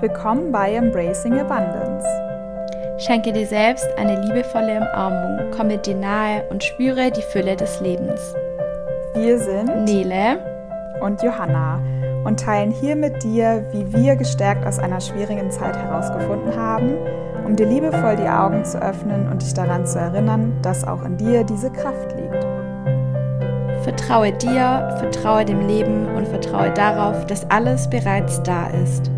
Willkommen bei Embracing Abundance. Schenke dir selbst eine liebevolle Umarmung, komme dir nahe und spüre die Fülle des Lebens. Wir sind Nele und Johanna und teilen hier mit dir, wie wir gestärkt aus einer schwierigen Zeit herausgefunden haben, um dir liebevoll die Augen zu öffnen und dich daran zu erinnern, dass auch in dir diese Kraft liegt. Vertraue dir, vertraue dem Leben und vertraue darauf, dass alles bereits da ist.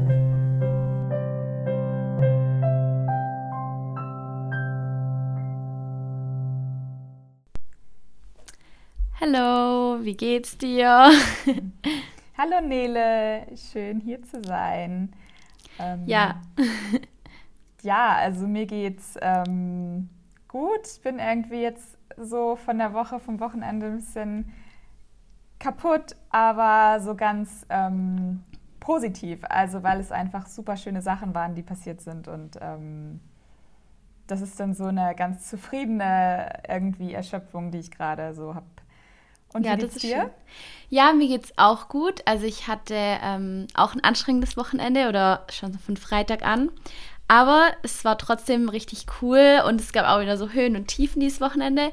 Wie geht's dir? Hallo Nele, schön hier zu sein. Ähm, ja. ja, also mir geht's ähm, gut. Ich bin irgendwie jetzt so von der Woche, vom Wochenende ein bisschen kaputt, aber so ganz ähm, positiv. Also weil es einfach super schöne Sachen waren, die passiert sind und ähm, das ist dann so eine ganz zufriedene irgendwie Erschöpfung, die ich gerade so habe. Und ja, wie geht's dir? Schön. Ja, mir geht's auch gut. Also ich hatte ähm, auch ein anstrengendes Wochenende oder schon von Freitag an. Aber es war trotzdem richtig cool und es gab auch wieder so Höhen und Tiefen dieses Wochenende.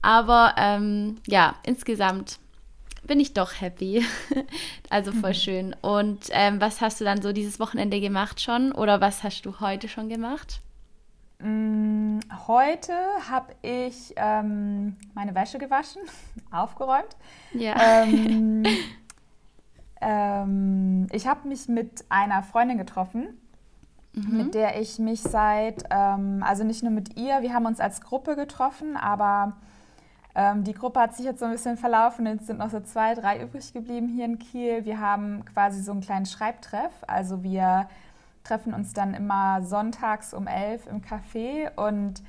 Aber ähm, ja, insgesamt bin ich doch happy. also voll mhm. schön. Und ähm, was hast du dann so dieses Wochenende gemacht schon? Oder was hast du heute schon gemacht? Mm, heute habe ich ähm, meine Wäsche gewaschen, aufgeräumt. Ja. Ähm, ähm, ich habe mich mit einer Freundin getroffen, mhm. mit der ich mich seit, ähm, also nicht nur mit ihr, wir haben uns als Gruppe getroffen, aber ähm, die Gruppe hat sich jetzt so ein bisschen verlaufen. Jetzt sind noch so zwei, drei übrig geblieben hier in Kiel. Wir haben quasi so einen kleinen Schreibtreff. Also wir treffen uns dann immer sonntags um elf im Café und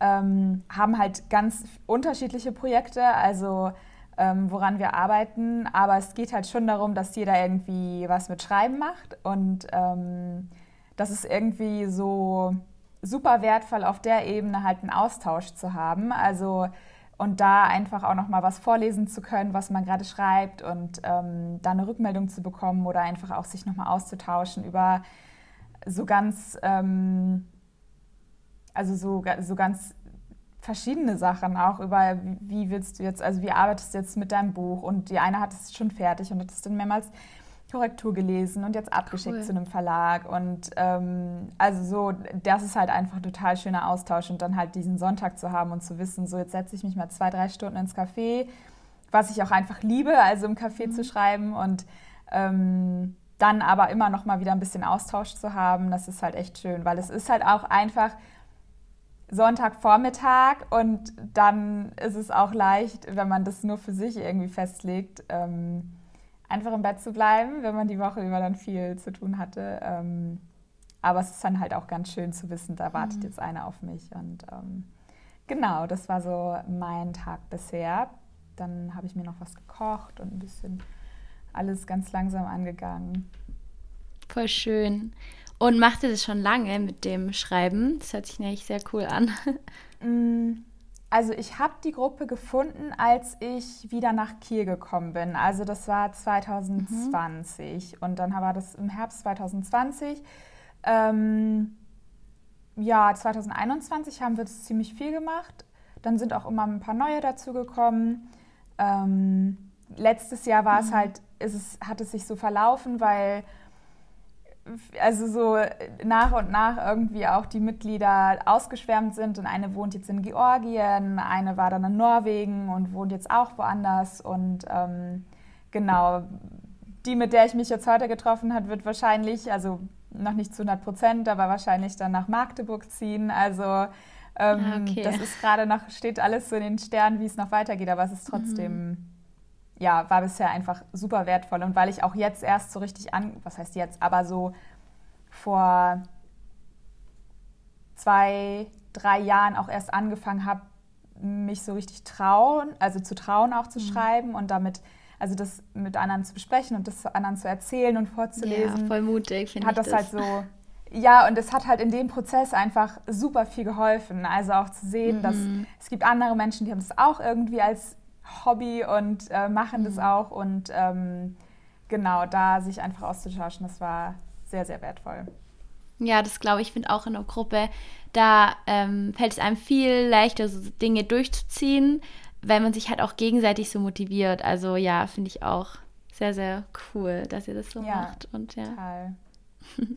ähm, haben halt ganz unterschiedliche Projekte, also ähm, woran wir arbeiten. Aber es geht halt schon darum, dass jeder irgendwie was mit Schreiben macht und ähm, das ist irgendwie so super wertvoll auf der Ebene halt einen Austausch zu haben. Also und da einfach auch noch mal was vorlesen zu können, was man gerade schreibt und ähm, da eine Rückmeldung zu bekommen oder einfach auch sich noch mal auszutauschen über so ganz ähm, also so, so ganz verschiedene Sachen auch über wie, willst du jetzt also wie arbeitest du jetzt mit deinem Buch und die eine hat es schon fertig und hat es dann mehrmals Korrektur gelesen und jetzt abgeschickt cool. zu einem Verlag. Und ähm, also so, das ist halt einfach ein total schöner Austausch und dann halt diesen Sonntag zu haben und zu wissen, so jetzt setze ich mich mal zwei, drei Stunden ins Café, was ich auch einfach liebe, also im Café mhm. zu schreiben und ähm, dann aber immer noch mal wieder ein bisschen Austausch zu haben, das ist halt echt schön, weil es ist halt auch einfach Sonntagvormittag und dann ist es auch leicht, wenn man das nur für sich irgendwie festlegt. Ähm, einfach im Bett zu bleiben, wenn man die Woche über dann viel zu tun hatte. Ähm, aber es ist dann halt auch ganz schön zu wissen, da wartet mhm. jetzt einer auf mich. Und ähm, genau, das war so mein Tag bisher. Dann habe ich mir noch was gekocht und ein bisschen alles ganz langsam angegangen. Voll schön. Und macht ihr das schon lange mit dem Schreiben? Das hört sich nämlich sehr cool an. Mm, also ich habe die Gruppe gefunden, als ich wieder nach Kiel gekommen bin. Also das war 2020 mhm. und dann war das im Herbst 2020. Ähm, ja, 2021 haben wir das ziemlich viel gemacht. Dann sind auch immer ein paar neue dazugekommen. Ähm, letztes Jahr war mhm. es halt, ist es, hat es sich so verlaufen, weil also so nach und nach irgendwie auch die Mitglieder ausgeschwärmt sind und eine wohnt jetzt in Georgien, eine war dann in Norwegen und wohnt jetzt auch woanders und ähm, genau, die, mit der ich mich jetzt heute getroffen habe, wird wahrscheinlich, also noch nicht zu 100 Prozent, aber wahrscheinlich dann nach Magdeburg ziehen, also ähm, ah, okay. das ist gerade noch, steht alles so in den Sternen, wie es noch weitergeht, aber es ist trotzdem... Mhm ja, war bisher einfach super wertvoll. Und weil ich auch jetzt erst so richtig an, was heißt jetzt, aber so vor zwei, drei Jahren auch erst angefangen habe, mich so richtig trauen, also zu trauen auch zu mhm. schreiben und damit, also das mit anderen zu besprechen und das anderen zu erzählen und vorzulesen. Ja, voll mutig, finde ich. Hat das, das halt so, ja, und es hat halt in dem Prozess einfach super viel geholfen. Also auch zu sehen, mhm. dass es gibt andere Menschen, die haben es auch irgendwie als Hobby und äh, machen mhm. das auch. Und ähm, genau, da sich einfach auszutauschen, das war sehr, sehr wertvoll. Ja, das glaube ich, finde auch in der Gruppe, da ähm, fällt es einem viel leichter, so Dinge durchzuziehen, weil man sich halt auch gegenseitig so motiviert. Also ja, finde ich auch sehr, sehr cool, dass ihr das so ja, macht. Und ja. Total.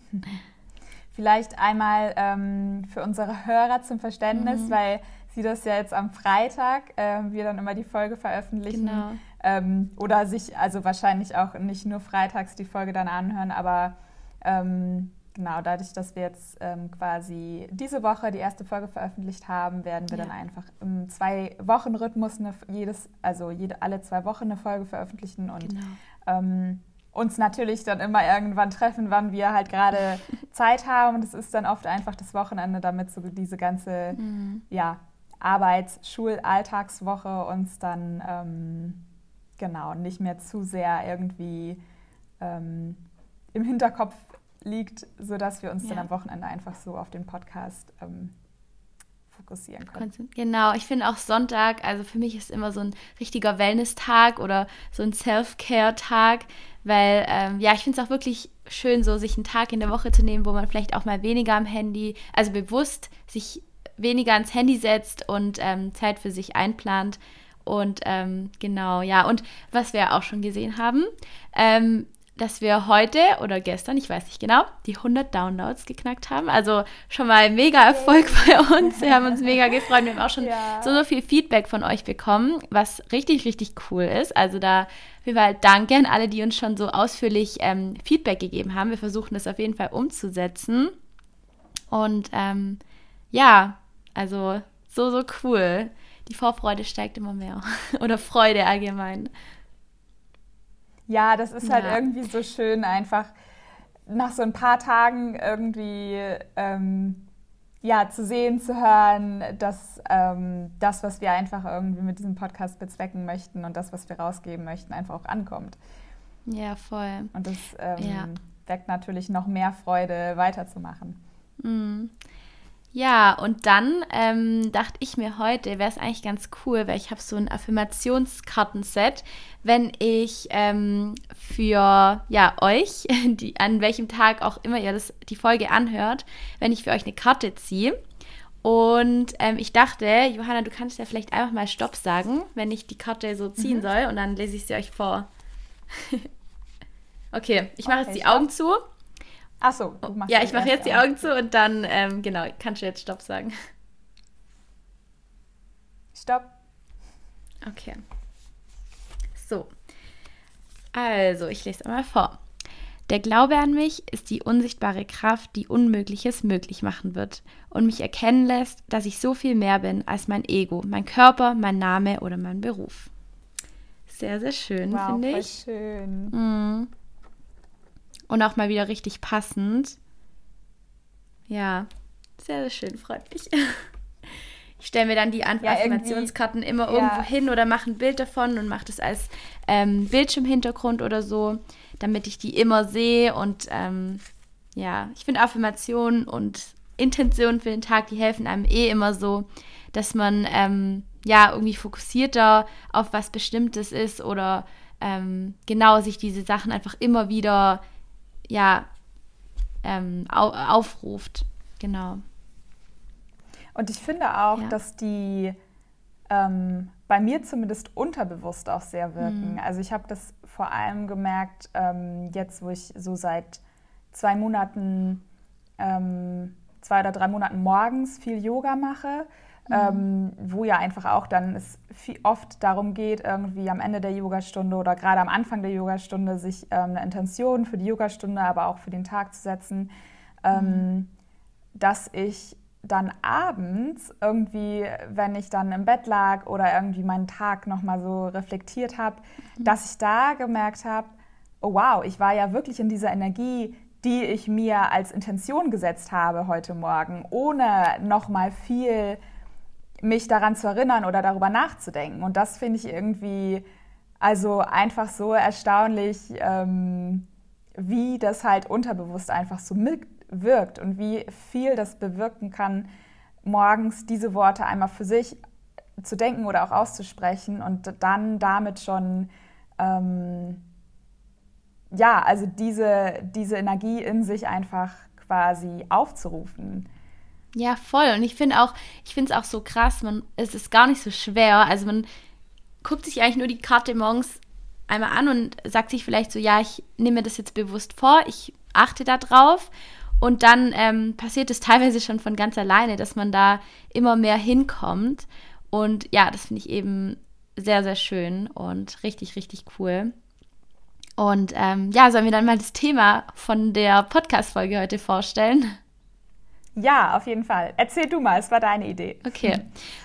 Vielleicht einmal ähm, für unsere Hörer zum Verständnis, mhm. weil sie das ja jetzt am Freitag, äh, wir dann immer die Folge veröffentlichen. Genau. Ähm, oder sich, also wahrscheinlich auch nicht nur freitags die Folge dann anhören, aber ähm, genau, dadurch, dass wir jetzt ähm, quasi diese Woche die erste Folge veröffentlicht haben, werden wir ja. dann einfach im Zwei-Wochen-Rhythmus jedes, also jede, alle zwei Wochen eine Folge veröffentlichen und genau. ähm, uns natürlich dann immer irgendwann treffen, wann wir halt gerade Zeit haben. Und es ist dann oft einfach das Wochenende, damit so diese ganze mhm. ja, Arbeits-, Schul-, Alltagswoche uns dann ähm, genau nicht mehr zu sehr irgendwie ähm, im Hinterkopf liegt, sodass wir uns ja. dann am Wochenende einfach so auf den Podcast ähm, fokussieren können. Genau, ich finde auch Sonntag, also für mich ist immer so ein richtiger Wellness-Tag oder so ein Self-Care-Tag, weil ähm, ja, ich finde es auch wirklich schön, so sich einen Tag in der Woche zu nehmen, wo man vielleicht auch mal weniger am Handy, also bewusst sich weniger ans Handy setzt und ähm, Zeit für sich einplant. Und ähm, genau, ja, und was wir auch schon gesehen haben, ähm, dass wir heute oder gestern, ich weiß nicht genau, die 100 Downloads geknackt haben. Also schon mal mega Erfolg bei uns. Wir haben uns mega gefreut. Wir haben auch schon ja. so, so viel Feedback von euch bekommen, was richtig, richtig cool ist. Also da wir halt danke an alle, die uns schon so ausführlich ähm, Feedback gegeben haben. Wir versuchen das auf jeden Fall umzusetzen. Und ähm, ja, also so, so cool. Die Vorfreude steigt immer mehr. Oder Freude allgemein. Ja, das ist halt irgendwie so schön, einfach nach so ein paar Tagen irgendwie ähm, ja, zu sehen, zu hören, dass ähm, das, was wir einfach irgendwie mit diesem Podcast bezwecken möchten und das, was wir rausgeben möchten, einfach auch ankommt. Ja, voll. Und das ähm, ja. weckt natürlich noch mehr Freude, weiterzumachen. Mhm. Ja, und dann ähm, dachte ich mir heute, wäre es eigentlich ganz cool, weil ich habe so ein Affirmationskartenset, wenn ich ähm, für ja, euch, die, an welchem Tag auch immer ihr das, die Folge anhört, wenn ich für euch eine Karte ziehe. Und ähm, ich dachte, Johanna, du kannst ja vielleicht einfach mal Stopp sagen, wenn ich die Karte so ziehen mhm. soll und dann lese ich sie euch vor. okay, ich mache okay, jetzt die stopp. Augen zu. Ach so, du machst Ja, ich mache jetzt die Augen zu und dann, ähm, genau, kannst du jetzt Stopp sagen. Stopp. Okay. So. Also, ich lese einmal vor. Der Glaube an mich ist die unsichtbare Kraft, die Unmögliches möglich machen wird und mich erkennen lässt, dass ich so viel mehr bin als mein Ego, mein Körper, mein Name oder mein Beruf. Sehr, sehr schön, wow, finde ich. Schön. Mhm. Und auch mal wieder richtig passend. Ja, sehr, sehr schön, freut mich. Ich stelle mir dann die Affirmationskarten ja, immer irgendwo ja. hin oder mache ein Bild davon und mache das als ähm, Bildschirmhintergrund oder so, damit ich die immer sehe. Und ähm, ja, ich finde Affirmationen und Intentionen für den Tag, die helfen einem eh immer so, dass man ähm, ja irgendwie fokussierter auf was Bestimmtes ist oder ähm, genau sich diese Sachen einfach immer wieder ja, ähm, au aufruft. Genau. Und ich finde auch, ja. dass die ähm, bei mir zumindest unterbewusst auch sehr wirken. Mhm. Also ich habe das vor allem gemerkt, ähm, jetzt wo ich so seit zwei Monaten, ähm, zwei oder drei Monaten morgens viel Yoga mache Mhm. Ähm, wo ja einfach auch dann es oft darum geht, irgendwie am Ende der Yogastunde oder gerade am Anfang der Yogastunde sich ähm, eine Intention für die Yogastunde, aber auch für den Tag zu setzen, ähm, mhm. dass ich dann abends irgendwie, wenn ich dann im Bett lag oder irgendwie meinen Tag nochmal so reflektiert habe, mhm. dass ich da gemerkt habe, oh wow, ich war ja wirklich in dieser Energie, die ich mir als Intention gesetzt habe heute Morgen, ohne nochmal viel mich daran zu erinnern oder darüber nachzudenken. Und das finde ich irgendwie also einfach so erstaunlich, ähm, wie das halt unterbewusst einfach so wirkt und wie viel das bewirken kann, morgens diese Worte einmal für sich zu denken oder auch auszusprechen und dann damit schon ähm, ja, also diese, diese Energie in sich einfach quasi aufzurufen. Ja, voll. Und ich finde auch, ich finde es auch so krass, man, es ist gar nicht so schwer. Also man guckt sich eigentlich nur die Karte morgens einmal an und sagt sich vielleicht so, ja, ich nehme mir das jetzt bewusst vor, ich achte da drauf. Und dann ähm, passiert es teilweise schon von ganz alleine, dass man da immer mehr hinkommt. Und ja, das finde ich eben sehr, sehr schön und richtig, richtig cool. Und ähm, ja, sollen wir dann mal das Thema von der Podcast-Folge heute vorstellen? Ja, auf jeden Fall. Erzähl du mal, es war deine Idee. Okay,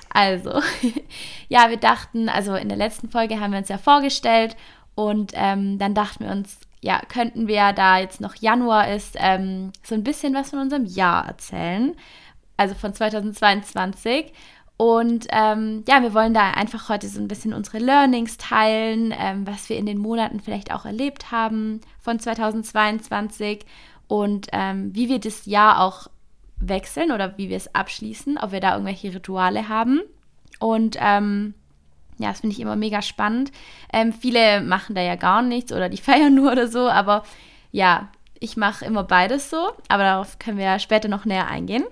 also, ja, wir dachten, also in der letzten Folge haben wir uns ja vorgestellt und ähm, dann dachten wir uns, ja, könnten wir, da jetzt noch Januar ist, ähm, so ein bisschen was von unserem Jahr erzählen. Also von 2022. Und ähm, ja, wir wollen da einfach heute so ein bisschen unsere Learnings teilen, ähm, was wir in den Monaten vielleicht auch erlebt haben von 2022 und ähm, wie wir das Jahr auch wechseln oder wie wir es abschließen, ob wir da irgendwelche Rituale haben. Und ähm, ja, das finde ich immer mega spannend. Ähm, viele machen da ja gar nichts oder die feiern nur oder so, aber ja, ich mache immer beides so, aber darauf können wir später noch näher eingehen.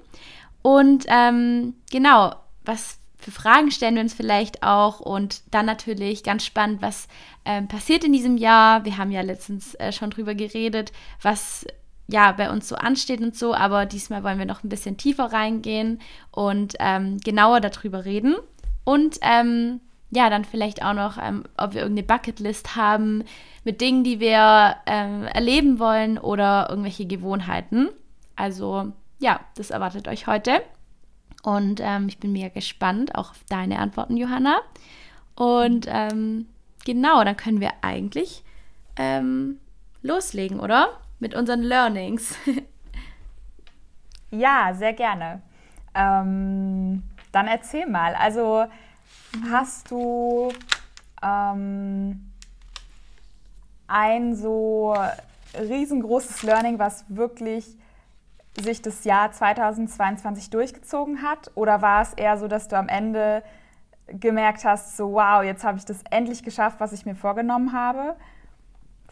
Und ähm, genau, was für Fragen stellen wir uns vielleicht auch und dann natürlich ganz spannend, was ähm, passiert in diesem Jahr. Wir haben ja letztens äh, schon drüber geredet, was ja bei uns so ansteht und so, aber diesmal wollen wir noch ein bisschen tiefer reingehen und ähm, genauer darüber reden. Und ähm, ja, dann vielleicht auch noch, ähm, ob wir irgendeine Bucketlist haben mit Dingen, die wir ähm, erleben wollen oder irgendwelche Gewohnheiten. Also ja, das erwartet euch heute. Und ähm, ich bin mega gespannt auch auf deine Antworten, Johanna. Und ähm, genau, dann können wir eigentlich loslegen, oder? Mit unseren Learnings. ja, sehr gerne. Ähm, dann erzähl mal. Also Hast du ähm, ein so riesengroßes Learning, was wirklich sich das Jahr 2022 durchgezogen hat? Oder war es eher so, dass du am Ende gemerkt hast, so wow, jetzt habe ich das endlich geschafft, was ich mir vorgenommen habe?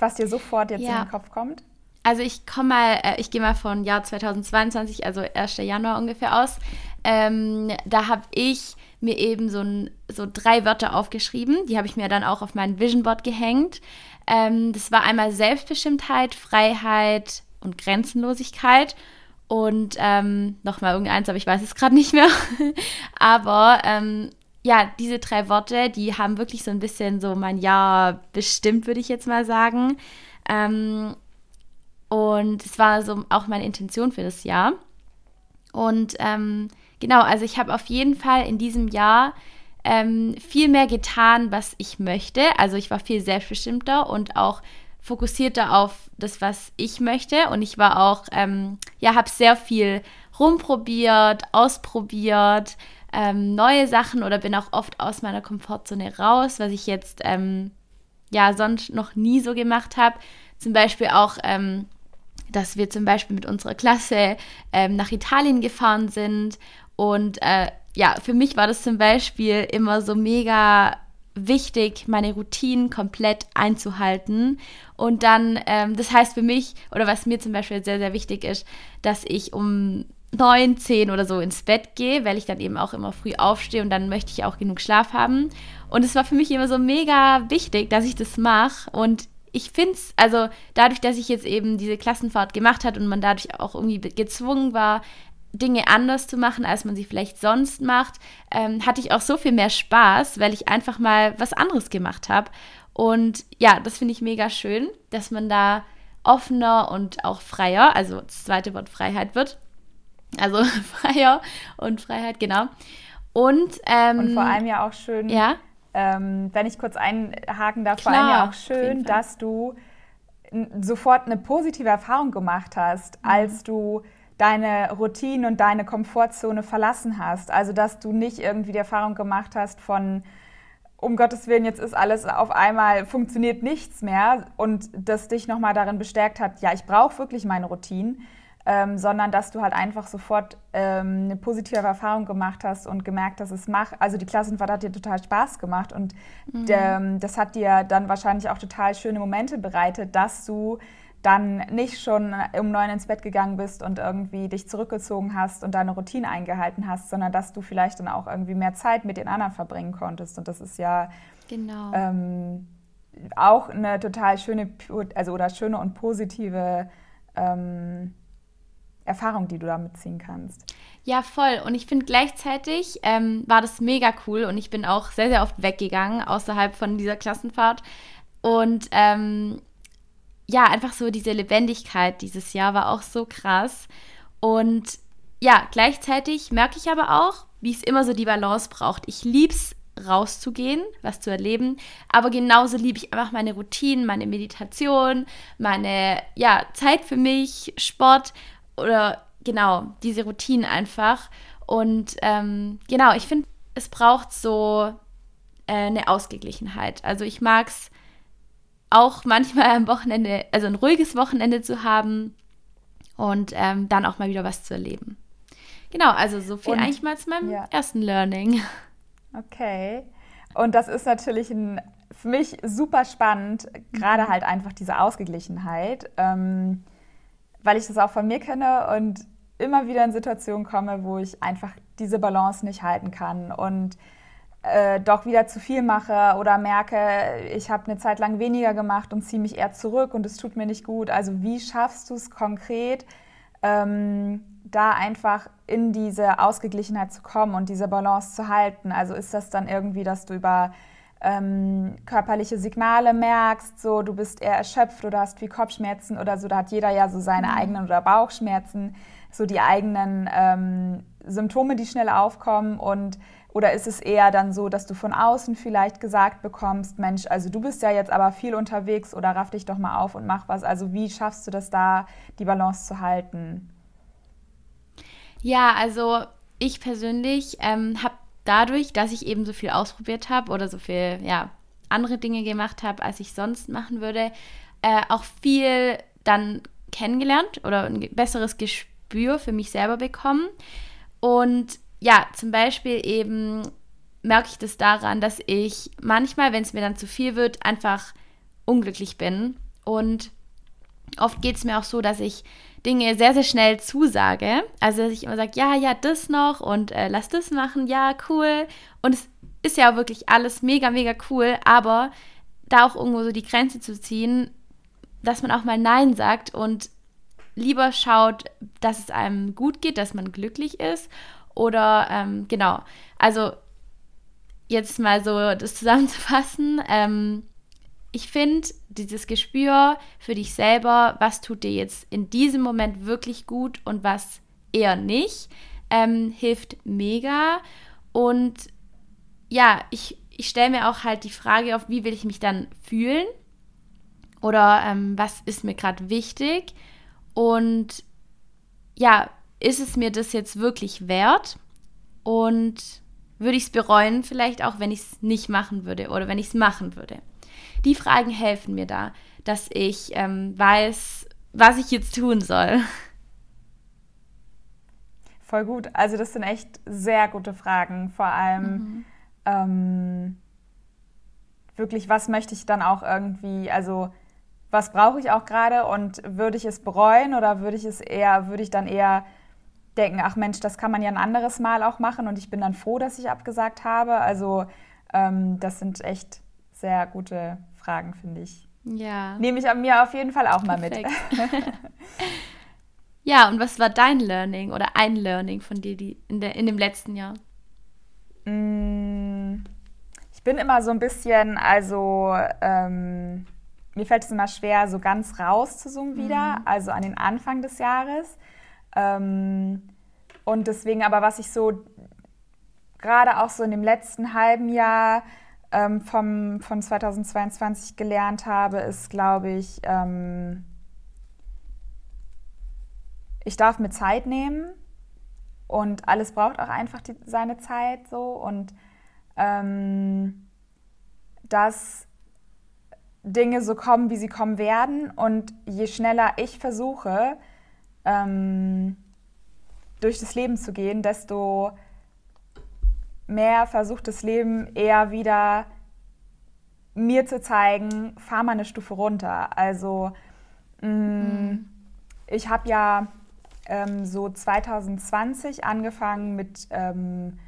Was dir sofort jetzt ja. in den Kopf kommt? Also ich komme mal, äh, ich gehe mal von Jahr 2022, also 1. Januar ungefähr aus. Ähm, da habe ich mir eben so, ein, so drei Wörter aufgeschrieben. Die habe ich mir dann auch auf mein Vision Board gehängt. Ähm, das war einmal Selbstbestimmtheit, Freiheit und Grenzenlosigkeit. Und ähm, nochmal irgendeins, aber ich weiß es gerade nicht mehr. aber ähm, ja, diese drei Worte, die haben wirklich so ein bisschen so mein Jahr bestimmt, würde ich jetzt mal sagen. Ähm, und es war so auch meine Intention für das Jahr. Und ähm, genau, also ich habe auf jeden Fall in diesem Jahr ähm, viel mehr getan, was ich möchte. Also ich war viel selbstbestimmter und auch fokussierter auf das, was ich möchte. Und ich war auch, ähm, ja, habe sehr viel rumprobiert, ausprobiert, ähm, neue Sachen oder bin auch oft aus meiner Komfortzone raus, was ich jetzt ähm, ja sonst noch nie so gemacht habe. Zum Beispiel auch ähm, dass wir zum Beispiel mit unserer Klasse ähm, nach Italien gefahren sind. Und äh, ja, für mich war das zum Beispiel immer so mega wichtig, meine Routinen komplett einzuhalten. Und dann, ähm, das heißt für mich, oder was mir zum Beispiel sehr, sehr wichtig ist, dass ich um neun, zehn oder so ins Bett gehe, weil ich dann eben auch immer früh aufstehe und dann möchte ich auch genug Schlaf haben. Und es war für mich immer so mega wichtig, dass ich das mache. Und ich finde es, also dadurch, dass ich jetzt eben diese Klassenfahrt gemacht hat und man dadurch auch irgendwie gezwungen war, Dinge anders zu machen, als man sie vielleicht sonst macht, ähm, hatte ich auch so viel mehr Spaß, weil ich einfach mal was anderes gemacht habe. Und ja, das finde ich mega schön, dass man da offener und auch freier, also das zweite Wort Freiheit wird. Also freier und Freiheit, genau. Und, ähm, und vor allem ja auch schön, ja? Ähm, wenn ich kurz einhaken darf, Klar, vor allem ja auch schön, dass du sofort eine positive Erfahrung gemacht hast, mhm. als du deine Routine und deine Komfortzone verlassen hast. Also dass du nicht irgendwie die Erfahrung gemacht hast von, um Gottes Willen, jetzt ist alles auf einmal, funktioniert nichts mehr und das dich nochmal darin bestärkt hat, ja, ich brauche wirklich meine Routine, ähm, sondern dass du halt einfach sofort ähm, eine positive Erfahrung gemacht hast und gemerkt, dass es macht. Also die Klassenfahrt hat dir total Spaß gemacht und mhm. der, das hat dir dann wahrscheinlich auch total schöne Momente bereitet, dass du dann nicht schon um neun ins Bett gegangen bist und irgendwie dich zurückgezogen hast und deine Routine eingehalten hast, sondern dass du vielleicht dann auch irgendwie mehr Zeit mit den anderen verbringen konntest. Und das ist ja genau. ähm, auch eine total schöne, also oder schöne und positive ähm, Erfahrung, die du damit ziehen kannst. Ja, voll. Und ich finde gleichzeitig ähm, war das mega cool und ich bin auch sehr, sehr oft weggegangen außerhalb von dieser Klassenfahrt. Und ähm, ja, einfach so diese Lebendigkeit dieses Jahr war auch so krass. Und ja, gleichzeitig merke ich aber auch, wie es immer so die Balance braucht. Ich liebe es, rauszugehen, was zu erleben, aber genauso liebe ich einfach meine Routinen, meine Meditation, meine ja, Zeit für mich, Sport oder genau, diese Routinen einfach. Und ähm, genau, ich finde, es braucht so äh, eine Ausgeglichenheit. Also ich mag es auch manchmal am Wochenende, also ein ruhiges Wochenende zu haben und ähm, dann auch mal wieder was zu erleben. Genau, also so viel und, eigentlich mal zu meinem ja. ersten Learning. Okay. Und das ist natürlich ein, für mich super spannend, gerade mhm. halt einfach diese Ausgeglichenheit. Ähm, weil ich das auch von mir kenne und immer wieder in Situationen komme, wo ich einfach diese Balance nicht halten kann und äh, doch wieder zu viel mache oder merke, ich habe eine Zeit lang weniger gemacht und ziehe mich eher zurück und es tut mir nicht gut. Also wie schaffst du es konkret, ähm, da einfach in diese Ausgeglichenheit zu kommen und diese Balance zu halten? Also ist das dann irgendwie, dass du über ähm, körperliche Signale merkst, so du bist eher erschöpft oder hast viel Kopfschmerzen oder so, da hat jeder ja so seine mhm. eigenen oder Bauchschmerzen, so die eigenen ähm, Symptome, die schnell aufkommen und oder ist es eher dann so, dass du von außen vielleicht gesagt bekommst, Mensch, also du bist ja jetzt aber viel unterwegs oder raff dich doch mal auf und mach was. Also wie schaffst du das da, die Balance zu halten? Ja, also ich persönlich ähm, habe dadurch, dass ich eben so viel ausprobiert habe oder so viel, ja, andere Dinge gemacht habe, als ich sonst machen würde, äh, auch viel dann kennengelernt oder ein besseres Gespür für mich selber bekommen. Und ja, zum Beispiel eben merke ich das daran, dass ich manchmal, wenn es mir dann zu viel wird, einfach unglücklich bin. Und oft geht es mir auch so, dass ich Dinge sehr, sehr schnell zusage. Also, dass ich immer sage, ja, ja, das noch und äh, lass das machen, ja, cool. Und es ist ja auch wirklich alles mega, mega cool, aber da auch irgendwo so die Grenze zu ziehen, dass man auch mal Nein sagt und lieber schaut, dass es einem gut geht, dass man glücklich ist. Oder ähm, genau, also jetzt mal so das zusammenzufassen. Ähm, ich finde, dieses Gespür für dich selber, was tut dir jetzt in diesem Moment wirklich gut und was eher nicht, ähm, hilft mega. Und ja, ich, ich stelle mir auch halt die Frage auf, wie will ich mich dann fühlen? Oder ähm, was ist mir gerade wichtig? Und ja, ist es mir das jetzt wirklich wert? Und würde ich es bereuen, vielleicht auch, wenn ich es nicht machen würde oder wenn ich es machen würde? Die Fragen helfen mir da, dass ich ähm, weiß, was ich jetzt tun soll. Voll gut. Also das sind echt sehr gute Fragen. Vor allem mhm. ähm, wirklich, was möchte ich dann auch irgendwie, also was brauche ich auch gerade und würde ich es bereuen oder würde ich es eher, würde ich dann eher denken, ach Mensch, das kann man ja ein anderes Mal auch machen und ich bin dann froh, dass ich abgesagt habe. Also ähm, das sind echt sehr gute Fragen, finde ich. Ja. Nehme ich an mir auf jeden Fall auch Perfekt. mal mit. ja, und was war dein Learning oder ein Learning von dir die in, der, in dem letzten Jahr? Mm, ich bin immer so ein bisschen, also ähm, mir fällt es immer schwer, so ganz raus zu zoomen wieder, mhm. also an den Anfang des Jahres. Ähm, und deswegen aber, was ich so gerade auch so in dem letzten halben Jahr ähm, vom, von 2022 gelernt habe, ist, glaube ich, ähm, ich darf mir Zeit nehmen und alles braucht auch einfach die, seine Zeit so. Und ähm, dass Dinge so kommen, wie sie kommen werden. Und je schneller ich versuche, ähm, durch das Leben zu gehen, desto mehr versucht das Leben eher wieder mir zu zeigen, fahr mal eine Stufe runter. Also Mhm. Ich habe ja ähm, so 2020 angefangen mit, ähm,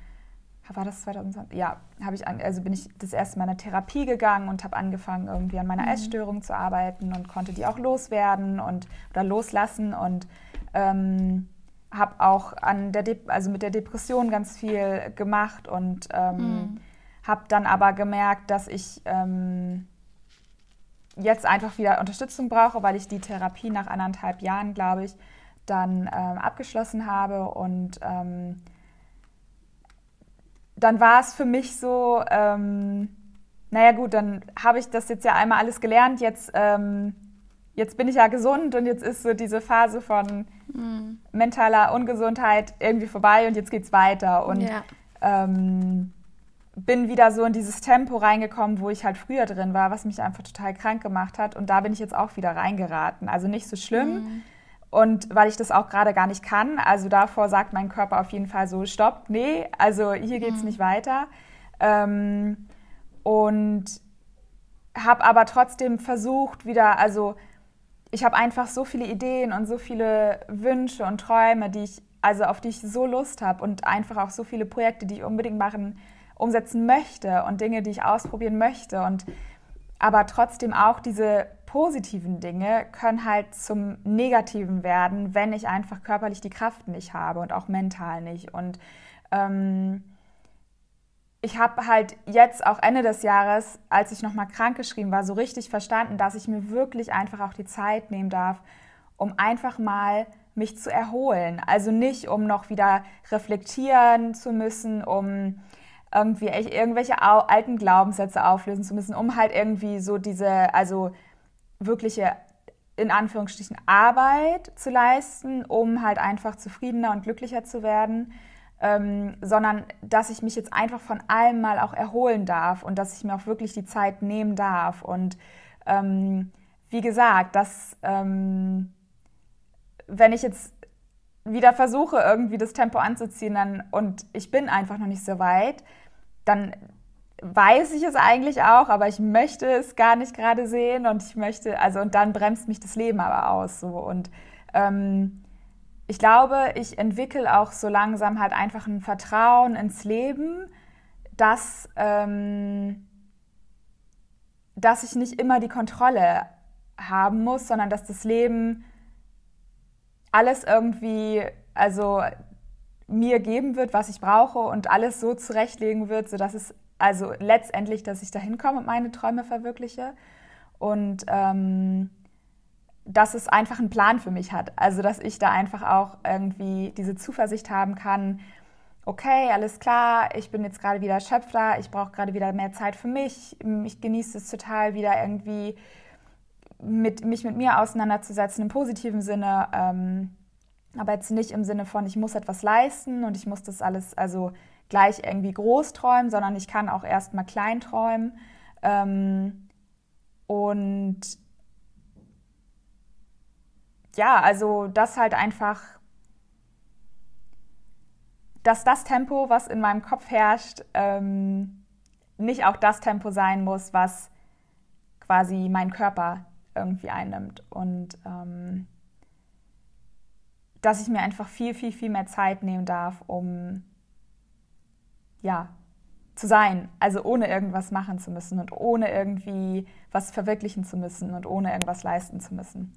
war das 2020? Ja, habe ich an, also bin ich das erste Mal in eine Therapie gegangen und habe angefangen irgendwie an meiner mhm. Essstörung zu arbeiten und konnte die auch loswerden und oder loslassen und ähm, habe auch an der De also mit der Depression ganz viel gemacht und ähm, mhm. habe dann aber gemerkt, dass ich ähm, jetzt einfach wieder Unterstützung brauche, weil ich die Therapie nach anderthalb Jahren, glaube ich, dann ähm, abgeschlossen habe. Und ähm, dann war es für mich so, ähm, naja gut, dann habe ich das jetzt ja einmal alles gelernt, jetzt, ähm, jetzt bin ich ja gesund und jetzt ist so diese Phase von mhm. mentaler Ungesundheit irgendwie vorbei und jetzt geht es weiter. Und ja. Ähm, bin wieder so in dieses Tempo reingekommen, wo ich halt früher drin war, was mich einfach total krank gemacht hat. Und da bin ich jetzt auch wieder reingeraten. Also nicht so schlimm. Mhm. Und weil ich das auch gerade gar nicht kann, also davor sagt mein Körper auf jeden Fall so, stopp, nee, also hier geht es mhm. nicht weiter. Ähm, und habe aber trotzdem versucht, wieder, also ich habe einfach so viele Ideen und so viele Wünsche und Träume, die ich, also auf die ich so Lust habe und einfach auch so viele Projekte, die ich unbedingt machen umsetzen möchte und Dinge, die ich ausprobieren möchte. Und aber trotzdem auch diese positiven Dinge können halt zum Negativen werden, wenn ich einfach körperlich die Kraft nicht habe und auch mental nicht. Und ähm, ich habe halt jetzt auch Ende des Jahres, als ich nochmal krankgeschrieben war, so richtig verstanden, dass ich mir wirklich einfach auch die Zeit nehmen darf, um einfach mal mich zu erholen. Also nicht, um noch wieder reflektieren zu müssen, um irgendwie irgendwelche alten Glaubenssätze auflösen zu müssen, um halt irgendwie so diese, also wirkliche in Anführungsstrichen Arbeit zu leisten, um halt einfach zufriedener und glücklicher zu werden, ähm, sondern dass ich mich jetzt einfach von allem mal auch erholen darf und dass ich mir auch wirklich die Zeit nehmen darf. Und ähm, wie gesagt, dass ähm, wenn ich jetzt wieder versuche, irgendwie das Tempo anzuziehen dann, und ich bin einfach noch nicht so weit, dann weiß ich es eigentlich auch, aber ich möchte es gar nicht gerade sehen und ich möchte, also und dann bremst mich das Leben aber aus so und ähm, ich glaube, ich entwickle auch so langsam halt einfach ein Vertrauen ins Leben, dass, ähm, dass ich nicht immer die Kontrolle haben muss, sondern dass das Leben alles irgendwie, also mir geben wird, was ich brauche und alles so zurechtlegen wird, sodass es also letztendlich, dass ich dahin komme und meine Träume verwirkliche. Und ähm, dass es einfach einen Plan für mich hat. Also dass ich da einfach auch irgendwie diese Zuversicht haben kann, okay, alles klar, ich bin jetzt gerade wieder erschöpfter, ich brauche gerade wieder mehr Zeit für mich, ich genieße es total wieder irgendwie mit, mich mit mir auseinanderzusetzen im positiven Sinne. Ähm, aber jetzt nicht im Sinne von, ich muss etwas leisten und ich muss das alles also gleich irgendwie groß träumen, sondern ich kann auch erstmal klein träumen. Ähm, und ja, also das halt einfach, dass das Tempo, was in meinem Kopf herrscht, ähm, nicht auch das Tempo sein muss, was quasi mein Körper irgendwie einnimmt. Und ähm, dass ich mir einfach viel, viel, viel mehr Zeit nehmen darf, um ja, zu sein. Also ohne irgendwas machen zu müssen und ohne irgendwie was verwirklichen zu müssen und ohne irgendwas leisten zu müssen.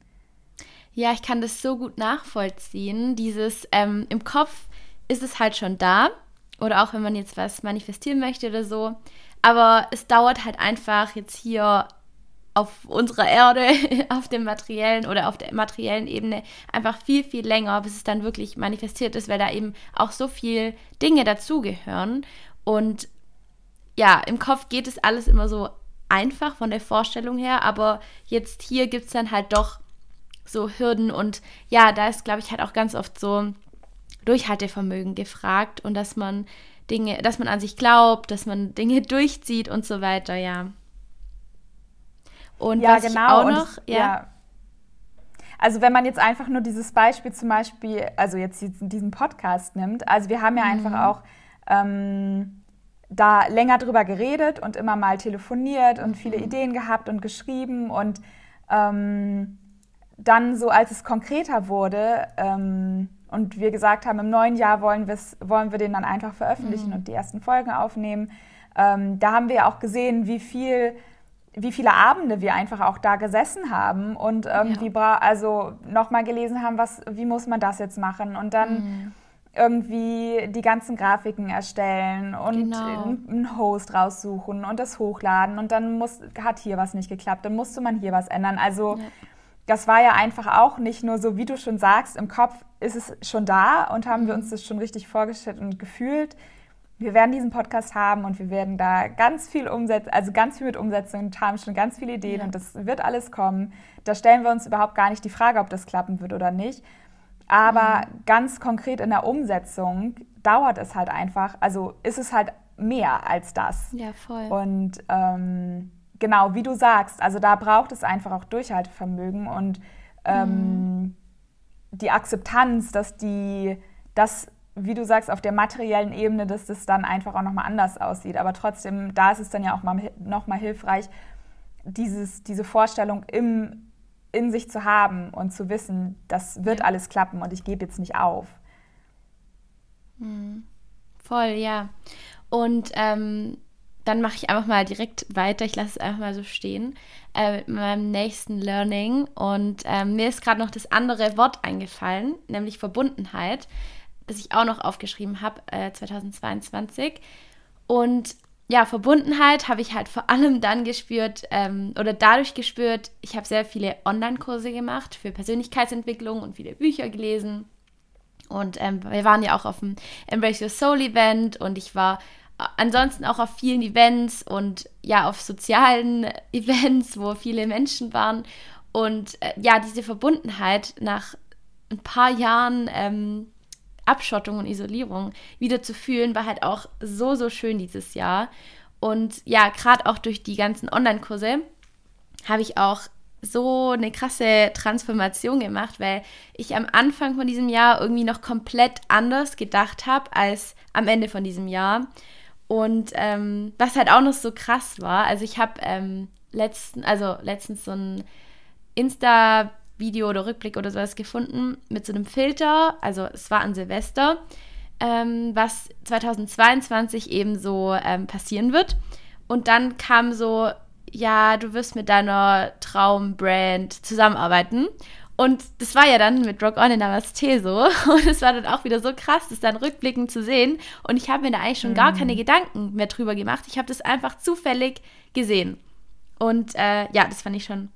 Ja, ich kann das so gut nachvollziehen. Dieses ähm, im Kopf ist es halt schon da. Oder auch wenn man jetzt was manifestieren möchte oder so. Aber es dauert halt einfach jetzt hier auf unserer Erde, auf dem materiellen oder auf der materiellen Ebene einfach viel, viel länger, bis es dann wirklich manifestiert ist, weil da eben auch so viel Dinge dazugehören. Und ja, im Kopf geht es alles immer so einfach von der Vorstellung her, aber jetzt hier gibt es dann halt doch so Hürden und ja, da ist, glaube ich, halt auch ganz oft so Durchhaltevermögen gefragt und dass man Dinge, dass man an sich glaubt, dass man Dinge durchzieht und so weiter, ja. Und ja, genau. auch noch, ja. ja. Also wenn man jetzt einfach nur dieses Beispiel zum Beispiel, also jetzt diesen Podcast nimmt, also wir haben ja mhm. einfach auch ähm, da länger drüber geredet und immer mal telefoniert und viele mhm. Ideen gehabt und geschrieben und ähm, dann so, als es konkreter wurde ähm, und wir gesagt haben, im neuen Jahr wollen, wollen wir den dann einfach veröffentlichen mhm. und die ersten Folgen aufnehmen, ähm, da haben wir ja auch gesehen, wie viel wie viele Abende wir einfach auch da gesessen haben und irgendwie ja. also nochmal gelesen haben, was, wie muss man das jetzt machen und dann mhm. irgendwie die ganzen Grafiken erstellen und genau. einen Host raussuchen und das hochladen und dann muss, hat hier was nicht geklappt, dann musste man hier was ändern. Also ja. Das war ja einfach auch nicht nur so, wie du schon sagst, im Kopf ist es schon da und haben wir uns das schon richtig vorgestellt und gefühlt wir werden diesen Podcast haben und wir werden da ganz viel umsetzen, also ganz viel mit Umsetzung und haben schon ganz viele Ideen ja. und das wird alles kommen. Da stellen wir uns überhaupt gar nicht die Frage, ob das klappen wird oder nicht. Aber mhm. ganz konkret in der Umsetzung dauert es halt einfach, also ist es halt mehr als das. Ja, voll. Und ähm, genau, wie du sagst, also da braucht es einfach auch Durchhaltevermögen und ähm, mhm. die Akzeptanz, dass die, dass wie du sagst, auf der materiellen Ebene, dass das dann einfach auch nochmal anders aussieht. Aber trotzdem, da ist es dann ja auch mal, nochmal hilfreich, dieses, diese Vorstellung im, in sich zu haben und zu wissen, das wird alles klappen und ich gebe jetzt nicht auf. Hm. Voll, ja. Und ähm, dann mache ich einfach mal direkt weiter. Ich lasse es einfach mal so stehen äh, mit meinem nächsten Learning. Und ähm, mir ist gerade noch das andere Wort eingefallen, nämlich Verbundenheit das ich auch noch aufgeschrieben habe, äh, 2022. Und ja, Verbundenheit habe ich halt vor allem dann gespürt ähm, oder dadurch gespürt, ich habe sehr viele Online-Kurse gemacht für Persönlichkeitsentwicklung und viele Bücher gelesen. Und ähm, wir waren ja auch auf dem Embrace Your Soul Event und ich war äh, ansonsten auch auf vielen Events und ja, auf sozialen Events, wo viele Menschen waren. Und äh, ja, diese Verbundenheit nach ein paar Jahren ähm, Abschottung und Isolierung wieder zu fühlen, war halt auch so, so schön dieses Jahr. Und ja, gerade auch durch die ganzen Online-Kurse habe ich auch so eine krasse Transformation gemacht, weil ich am Anfang von diesem Jahr irgendwie noch komplett anders gedacht habe als am Ende von diesem Jahr. Und ähm, was halt auch noch so krass war, also ich habe ähm, letzten, also letztens so ein Insta- Video oder Rückblick oder sowas gefunden mit so einem Filter. Also es war an Silvester, ähm, was 2022 eben so ähm, passieren wird. Und dann kam so, ja, du wirst mit deiner Traumbrand zusammenarbeiten. Und das war ja dann mit Rock On in Namaste so. Und es war dann auch wieder so krass, das dann rückblickend zu sehen. Und ich habe mir da eigentlich schon mhm. gar keine Gedanken mehr drüber gemacht. Ich habe das einfach zufällig gesehen. Und äh, ja, das fand ich schon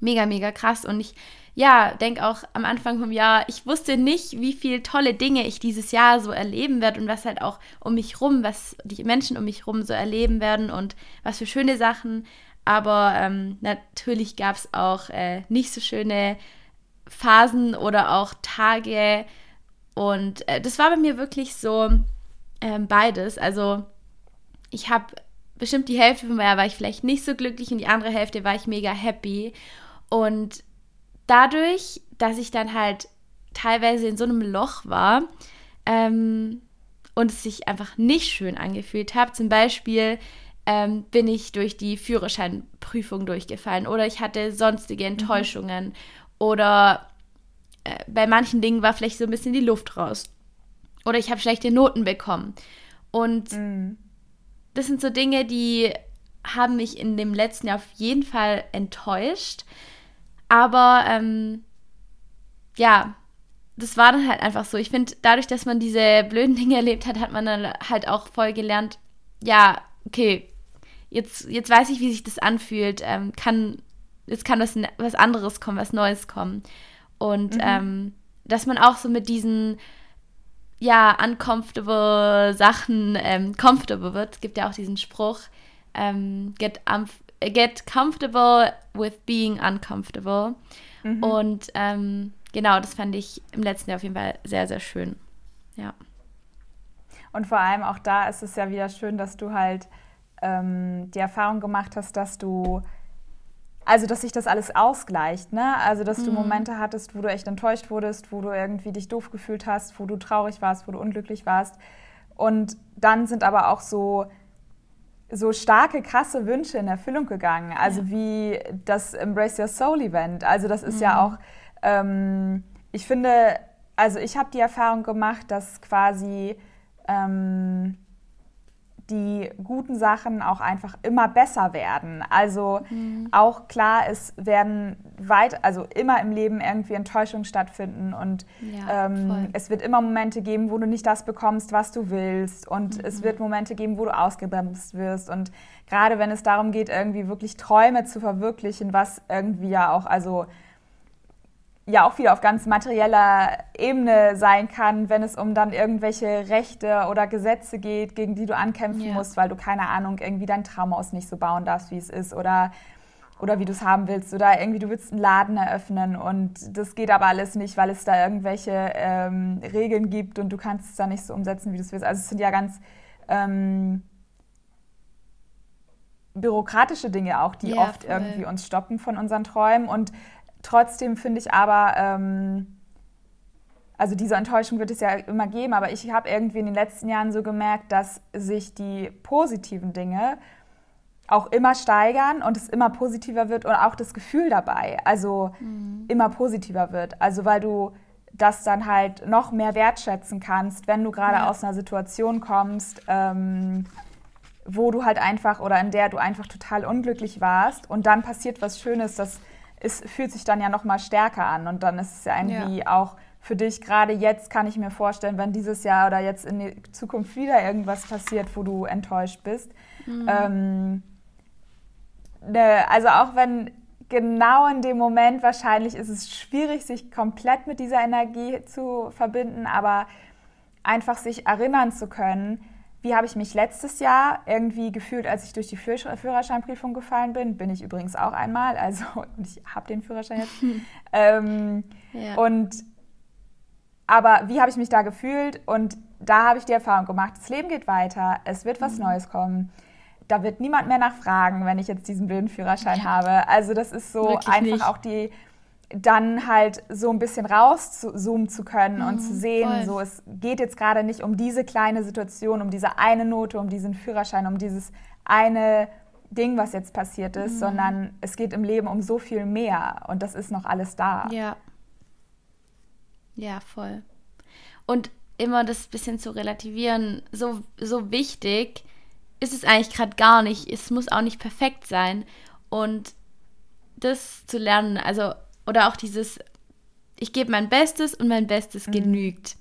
mega, mega krass. Und ich, ja, denke auch am Anfang vom Jahr, ich wusste nicht, wie viele tolle Dinge ich dieses Jahr so erleben werde und was halt auch um mich rum, was die Menschen um mich rum so erleben werden und was für schöne Sachen. Aber ähm, natürlich gab es auch äh, nicht so schöne Phasen oder auch Tage. Und äh, das war bei mir wirklich so ähm, beides. Also ich habe bestimmt die Hälfte von mir war ich vielleicht nicht so glücklich und die andere Hälfte war ich mega happy. Und dadurch, dass ich dann halt teilweise in so einem Loch war ähm, und es sich einfach nicht schön angefühlt habe, zum Beispiel ähm, bin ich durch die Führerscheinprüfung durchgefallen oder ich hatte sonstige mhm. Enttäuschungen mhm. Oder äh, bei manchen Dingen war vielleicht so ein bisschen die Luft raus oder ich habe schlechte Noten bekommen. Und mhm. das sind so Dinge, die haben mich in dem letzten Jahr auf jeden Fall enttäuscht. Aber ähm, ja, das war dann halt einfach so. Ich finde, dadurch, dass man diese blöden Dinge erlebt hat, hat man dann halt auch voll gelernt, ja, okay, jetzt, jetzt weiß ich, wie sich das anfühlt. Ähm, kann, jetzt kann was, was anderes kommen, was Neues kommen. Und mhm. ähm, dass man auch so mit diesen ja, uncomfortable Sachen ähm, comfortable wird. Es gibt ja auch diesen Spruch, ähm, get, get comfortable with being uncomfortable. Mhm. Und ähm, genau, das fand ich im letzten Jahr auf jeden Fall sehr, sehr schön. Ja. Und vor allem auch da ist es ja wieder schön, dass du halt ähm, die Erfahrung gemacht hast, dass du, also dass sich das alles ausgleicht, ne? Also dass du mhm. Momente hattest, wo du echt enttäuscht wurdest, wo du irgendwie dich doof gefühlt hast, wo du traurig warst, wo du unglücklich warst. Und dann sind aber auch so so starke, krasse Wünsche in Erfüllung gegangen. Also ja. wie das Embrace Your Soul Event. Also das ist mhm. ja auch, ähm, ich finde, also ich habe die Erfahrung gemacht, dass quasi ähm, die guten Sachen auch einfach immer besser werden. Also mhm. auch klar, es werden weit, also immer im Leben irgendwie Enttäuschungen stattfinden und ja, ähm, es wird immer Momente geben, wo du nicht das bekommst, was du willst und mhm. es wird Momente geben, wo du ausgebremst wirst und gerade wenn es darum geht, irgendwie wirklich Träume zu verwirklichen, was irgendwie ja auch, also ja auch wieder auf ganz materieller Ebene sein kann, wenn es um dann irgendwelche Rechte oder Gesetze geht, gegen die du ankämpfen ja. musst, weil du keine Ahnung irgendwie dein Traumhaus nicht so bauen darfst, wie es ist oder oder wie du es haben willst oder irgendwie du willst einen Laden eröffnen und das geht aber alles nicht, weil es da irgendwelche ähm, Regeln gibt und du kannst es da nicht so umsetzen, wie du es willst. Also es sind ja ganz ähm, bürokratische Dinge auch, die ja, oft voll. irgendwie uns stoppen von unseren Träumen und Trotzdem finde ich aber, ähm, also diese Enttäuschung wird es ja immer geben, aber ich habe irgendwie in den letzten Jahren so gemerkt, dass sich die positiven Dinge auch immer steigern und es immer positiver wird und auch das Gefühl dabei, also mhm. immer positiver wird. Also weil du das dann halt noch mehr wertschätzen kannst, wenn du gerade ja. aus einer Situation kommst, ähm, wo du halt einfach oder in der du einfach total unglücklich warst und dann passiert was Schönes, das es fühlt sich dann ja noch mal stärker an und dann ist es ja irgendwie ja. auch für dich gerade jetzt kann ich mir vorstellen, wenn dieses Jahr oder jetzt in der Zukunft wieder irgendwas passiert, wo du enttäuscht bist. Mhm. Ähm, ne, also auch wenn genau in dem Moment wahrscheinlich ist es schwierig, sich komplett mit dieser Energie zu verbinden, aber einfach sich erinnern zu können, wie habe ich mich letztes Jahr irgendwie gefühlt, als ich durch die Führerscheinprüfung gefallen bin? Bin ich übrigens auch einmal. Also ich habe den Führerschein jetzt. ähm, ja. Und aber wie habe ich mich da gefühlt? Und da habe ich die Erfahrung gemacht: Das Leben geht weiter. Es wird was mhm. Neues kommen. Da wird niemand mehr nachfragen, wenn ich jetzt diesen blöden Führerschein ja. habe. Also das ist so Wirklich einfach nicht. auch die dann halt so ein bisschen rauszoomen zu können mhm, und zu sehen, voll. so es geht jetzt gerade nicht um diese kleine Situation, um diese eine Note, um diesen Führerschein, um dieses eine Ding, was jetzt passiert ist, mhm. sondern es geht im Leben um so viel mehr und das ist noch alles da. Ja. Ja, voll. Und immer das bisschen zu relativieren, so, so wichtig ist es eigentlich gerade gar nicht. Es muss auch nicht perfekt sein. Und das zu lernen, also oder auch dieses, ich gebe mein Bestes und mein Bestes mhm. genügt.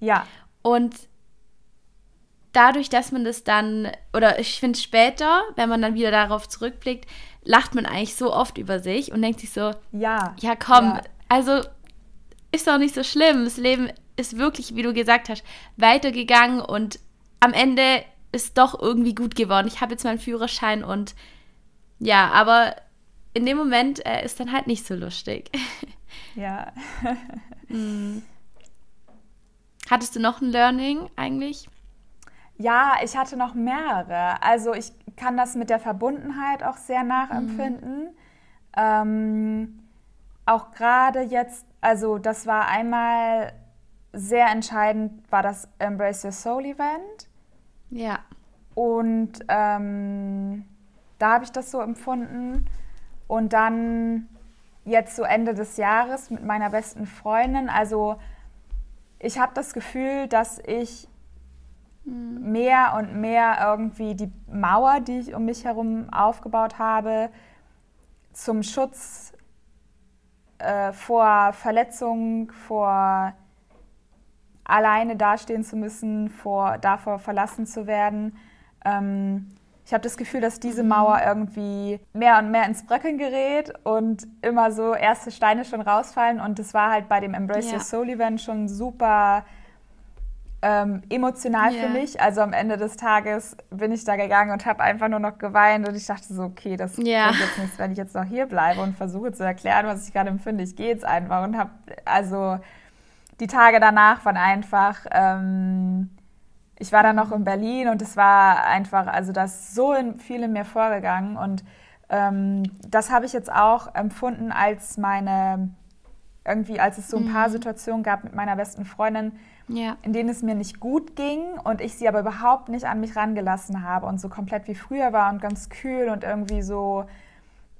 Ja. Und dadurch, dass man das dann, oder ich finde später, wenn man dann wieder darauf zurückblickt, lacht man eigentlich so oft über sich und denkt sich so, ja, ja komm, ja. also ist doch nicht so schlimm. Das Leben ist wirklich, wie du gesagt hast, weitergegangen und am Ende ist doch irgendwie gut geworden. Ich habe jetzt meinen Führerschein und ja, aber in dem Moment äh, ist dann halt nicht so lustig. Ja. mhm. Hattest du noch ein Learning eigentlich? Ja, ich hatte noch mehrere. Also ich kann das mit der Verbundenheit auch sehr nachempfinden. Mhm. Ähm, auch gerade jetzt, also das war einmal sehr entscheidend, war das Embrace Your Soul Event. Ja. Und ähm, da habe ich das so empfunden. Und dann jetzt so Ende des Jahres mit meiner besten Freundin. Also ich habe das Gefühl, dass ich mehr und mehr irgendwie die Mauer, die ich um mich herum aufgebaut habe, zum Schutz äh, vor Verletzungen, vor alleine dastehen zu müssen, vor davor verlassen zu werden, ähm, ich habe das Gefühl, dass diese Mauer irgendwie mehr und mehr ins Bröckeln gerät und immer so erste Steine schon rausfallen. Und das war halt bei dem Embrace ja. Your Soul Event schon super ähm, emotional yeah. für mich. Also am Ende des Tages bin ich da gegangen und habe einfach nur noch geweint und ich dachte so, okay, das yeah. bringt jetzt nichts, wenn ich jetzt noch hier bleibe und versuche zu erklären, was ich gerade empfinde. Ich gehe jetzt einfach und habe, also die Tage danach waren einfach... Ähm, ich war dann noch in Berlin und es war einfach, also da ist so viel in mir vorgegangen und ähm, das habe ich jetzt auch empfunden als meine irgendwie, als es so ein paar mhm. Situationen gab mit meiner besten Freundin, ja. in denen es mir nicht gut ging und ich sie aber überhaupt nicht an mich rangelassen habe und so komplett wie früher war und ganz kühl und irgendwie so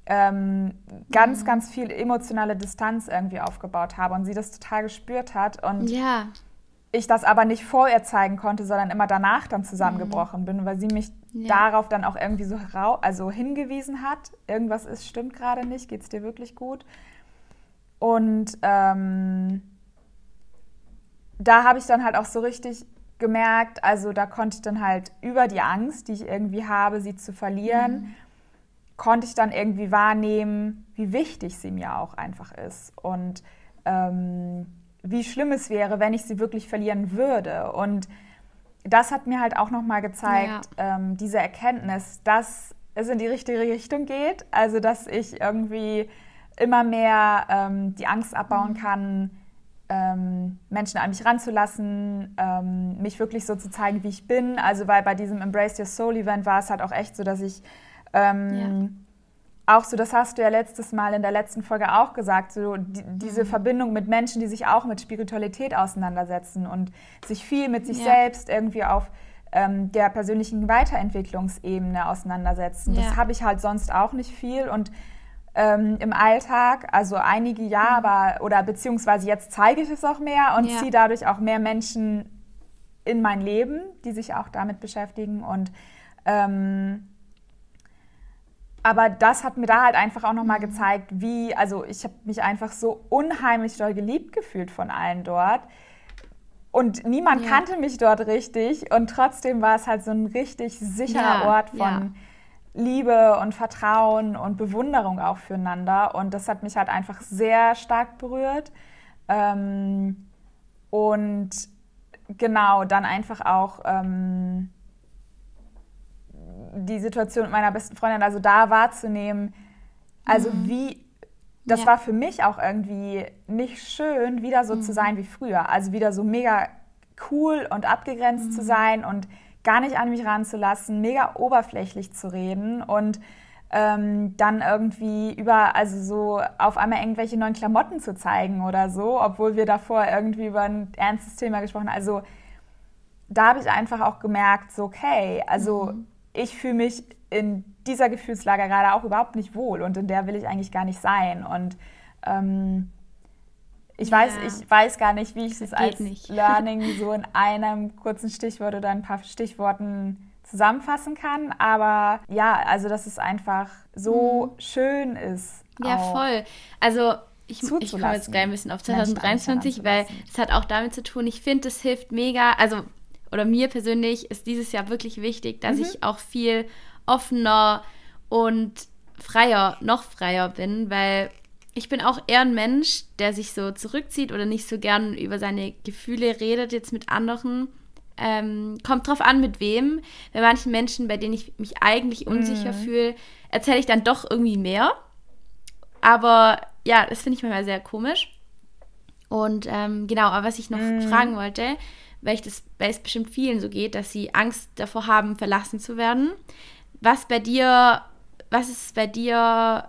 ähm, ganz, mhm. ganz viel emotionale Distanz irgendwie aufgebaut habe und sie das total gespürt hat und ja. Ich das aber nicht vorher zeigen konnte, sondern immer danach dann zusammengebrochen mhm. bin, weil sie mich ja. darauf dann auch irgendwie so also hingewiesen hat, irgendwas ist, stimmt gerade nicht, geht es dir wirklich gut? Und ähm, da habe ich dann halt auch so richtig gemerkt, also da konnte ich dann halt über die Angst, die ich irgendwie habe, sie zu verlieren, mhm. konnte ich dann irgendwie wahrnehmen, wie wichtig sie mir auch einfach ist und ähm, wie schlimm es wäre, wenn ich sie wirklich verlieren würde. Und das hat mir halt auch nochmal gezeigt, ja. ähm, diese Erkenntnis, dass es in die richtige Richtung geht, also dass ich irgendwie immer mehr ähm, die Angst abbauen mhm. kann, ähm, Menschen an mich ranzulassen, ähm, mich wirklich so zu zeigen, wie ich bin. Also weil bei diesem Embrace Your Soul Event war es halt auch echt so, dass ich ähm, ja. Auch so, das hast du ja letztes Mal in der letzten Folge auch gesagt, so die, diese mhm. Verbindung mit Menschen, die sich auch mit Spiritualität auseinandersetzen und sich viel mit sich ja. selbst irgendwie auf ähm, der persönlichen Weiterentwicklungsebene auseinandersetzen. Ja. Das habe ich halt sonst auch nicht viel und ähm, im Alltag, also einige ja, mhm. aber oder beziehungsweise jetzt zeige ich es auch mehr und ja. ziehe dadurch auch mehr Menschen in mein Leben, die sich auch damit beschäftigen und ähm, aber das hat mir da halt einfach auch nochmal gezeigt, wie, also ich habe mich einfach so unheimlich doll geliebt gefühlt von allen dort. Und niemand ja. kannte mich dort richtig und trotzdem war es halt so ein richtig sicherer ja, Ort von ja. Liebe und Vertrauen und Bewunderung auch füreinander. Und das hat mich halt einfach sehr stark berührt. Ähm, und genau, dann einfach auch ähm, die Situation mit meiner besten Freundin, also da wahrzunehmen, also mhm. wie, das ja. war für mich auch irgendwie nicht schön, wieder so mhm. zu sein wie früher. Also wieder so mega cool und abgegrenzt mhm. zu sein und gar nicht an mich ranzulassen, mega oberflächlich zu reden und ähm, dann irgendwie über, also so auf einmal irgendwelche neuen Klamotten zu zeigen oder so, obwohl wir davor irgendwie über ein ernstes Thema gesprochen haben. Also da habe ich einfach auch gemerkt, so okay, also mhm. Ich fühle mich in dieser Gefühlslage gerade auch überhaupt nicht wohl und in der will ich eigentlich gar nicht sein. Und ähm, ich ja. weiß, ich weiß gar nicht, wie ich es als nicht. Learning so in einem kurzen Stichwort oder ein paar Stichworten zusammenfassen kann. Aber ja, also dass es einfach so mhm. schön ist. Ja, voll. Also ich, ich komme jetzt gleich ein bisschen auf 2023, weil es hat auch damit zu tun, ich finde, es hilft mega. Also, oder mir persönlich ist dieses Jahr wirklich wichtig, dass mhm. ich auch viel offener und freier, noch freier bin, weil ich bin auch eher ein Mensch, der sich so zurückzieht oder nicht so gern über seine Gefühle redet jetzt mit anderen. Ähm, kommt drauf an, mit wem. Bei manchen Menschen, bei denen ich mich eigentlich unsicher mm. fühle, erzähle ich dann doch irgendwie mehr. Aber ja, das finde ich manchmal sehr komisch. Und ähm, genau, aber was ich noch mm. fragen wollte, weil, ich das, weil es bestimmt vielen so geht, dass sie Angst davor haben, verlassen zu werden. Was bei dir, was ist bei dir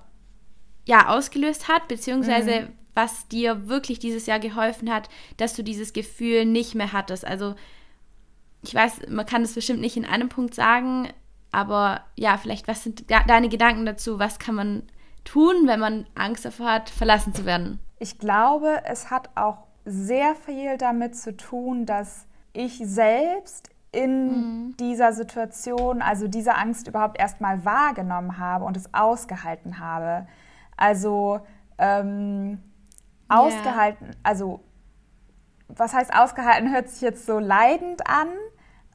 ja, ausgelöst hat, beziehungsweise mhm. was dir wirklich dieses Jahr geholfen hat, dass du dieses Gefühl nicht mehr hattest. Also ich weiß, man kann das bestimmt nicht in einem Punkt sagen, aber ja, vielleicht, was sind deine Gedanken dazu? Was kann man tun, wenn man Angst davor hat, verlassen zu werden? Ich glaube, es hat auch sehr viel damit zu tun, dass ich selbst in mhm. dieser Situation, also diese Angst überhaupt erstmal wahrgenommen habe und es ausgehalten habe. Also ähm, ausgehalten, yeah. also was heißt ausgehalten, hört sich jetzt so leidend an,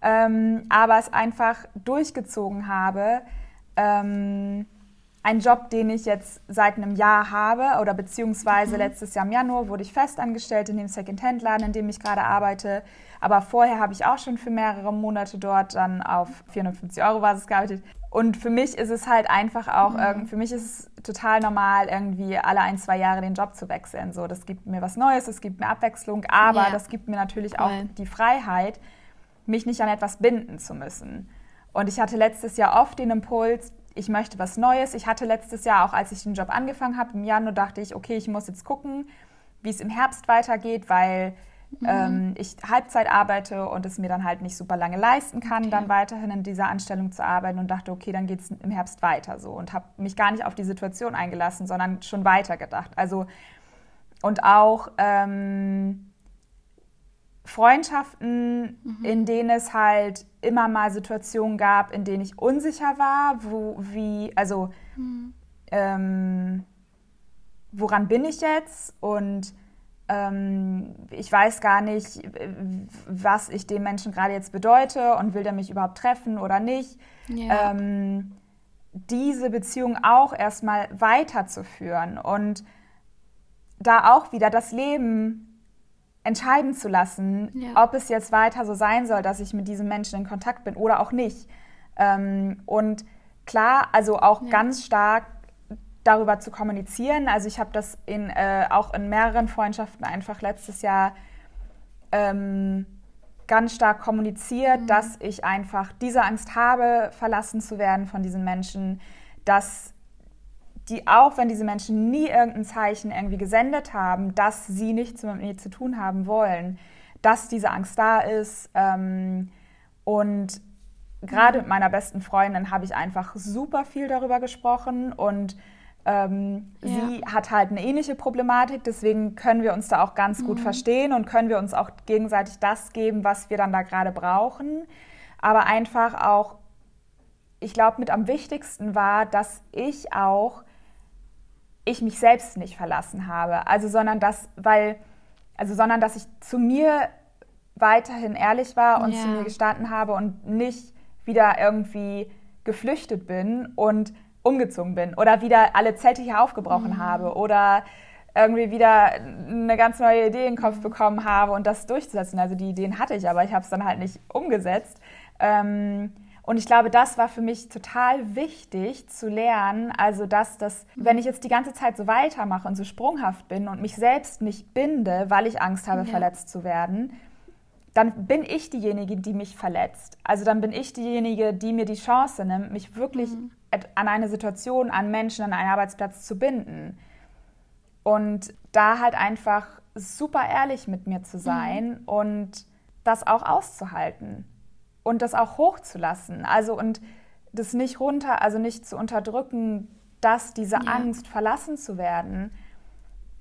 ähm, aber es einfach durchgezogen habe. Ähm, ein Job, den ich jetzt seit einem Jahr habe oder beziehungsweise mhm. letztes Jahr im Januar wurde ich festangestellt in dem Second-Hand-Laden, in dem ich gerade arbeite. Aber vorher habe ich auch schon für mehrere Monate dort dann auf 450 Euro Basis gearbeitet. Und für mich ist es halt einfach auch, mhm. für mich ist es total normal, irgendwie alle ein, zwei Jahre den Job zu wechseln. So, das gibt mir was Neues, es gibt mir Abwechslung, aber ja. das gibt mir natürlich cool. auch die Freiheit, mich nicht an etwas binden zu müssen. Und ich hatte letztes Jahr oft den Impuls, ich möchte was Neues. Ich hatte letztes Jahr auch, als ich den Job angefangen habe, im Januar dachte ich, okay, ich muss jetzt gucken, wie es im Herbst weitergeht, weil mhm. ähm, ich Halbzeit arbeite und es mir dann halt nicht super lange leisten kann, okay. dann weiterhin in dieser Anstellung zu arbeiten und dachte, okay, dann geht es im Herbst weiter so und habe mich gar nicht auf die Situation eingelassen, sondern schon weitergedacht. Also und auch ähm, Freundschaften, mhm. in denen es halt immer mal Situationen gab, in denen ich unsicher war, wo wie also mhm. ähm, woran bin ich jetzt und ähm, ich weiß gar nicht, was ich dem Menschen gerade jetzt bedeute und will der mich überhaupt treffen oder nicht. Ja. Ähm, diese Beziehung auch erstmal weiterzuführen und da auch wieder das Leben entscheiden zu lassen, ja. ob es jetzt weiter so sein soll, dass ich mit diesem Menschen in Kontakt bin oder auch nicht. Ähm, und klar, also auch ja. ganz stark darüber zu kommunizieren. Also ich habe das in, äh, auch in mehreren Freundschaften einfach letztes Jahr ähm, ganz stark kommuniziert, mhm. dass ich einfach diese Angst habe, verlassen zu werden von diesen Menschen, dass die auch, wenn diese Menschen nie irgendein Zeichen irgendwie gesendet haben, dass sie nichts mit mir zu tun haben wollen, dass diese Angst da ist. Ähm, und gerade mit meiner besten Freundin habe ich einfach super viel darüber gesprochen und ähm, ja. Sie hat halt eine ähnliche Problematik, deswegen können wir uns da auch ganz gut mhm. verstehen und können wir uns auch gegenseitig das geben, was wir dann da gerade brauchen. Aber einfach auch, ich glaube, mit am wichtigsten war, dass ich auch, ich mich selbst nicht verlassen habe. Also, sondern dass, weil, also, sondern dass ich zu mir weiterhin ehrlich war und ja. zu mir gestanden habe und nicht wieder irgendwie geflüchtet bin und umgezogen bin oder wieder alle Zelte hier aufgebrochen mhm. habe oder irgendwie wieder eine ganz neue Idee in den Kopf bekommen habe und das durchzusetzen. Also die Ideen hatte ich, aber ich habe es dann halt nicht umgesetzt. Ähm, und ich glaube, das war für mich total wichtig zu lernen. Also, dass das, mhm. wenn ich jetzt die ganze Zeit so weitermache und so sprunghaft bin und mich selbst nicht binde, weil ich Angst habe, ja. verletzt zu werden, dann bin ich diejenige, die mich verletzt. Also dann bin ich diejenige, die mir die Chance nimmt, mich wirklich mhm an eine Situation, an Menschen, an einen Arbeitsplatz zu binden. Und da halt einfach super ehrlich mit mir zu sein mhm. und das auch auszuhalten und das auch hochzulassen. Also und das nicht runter, also nicht zu unterdrücken, dass diese ja. Angst, verlassen zu werden,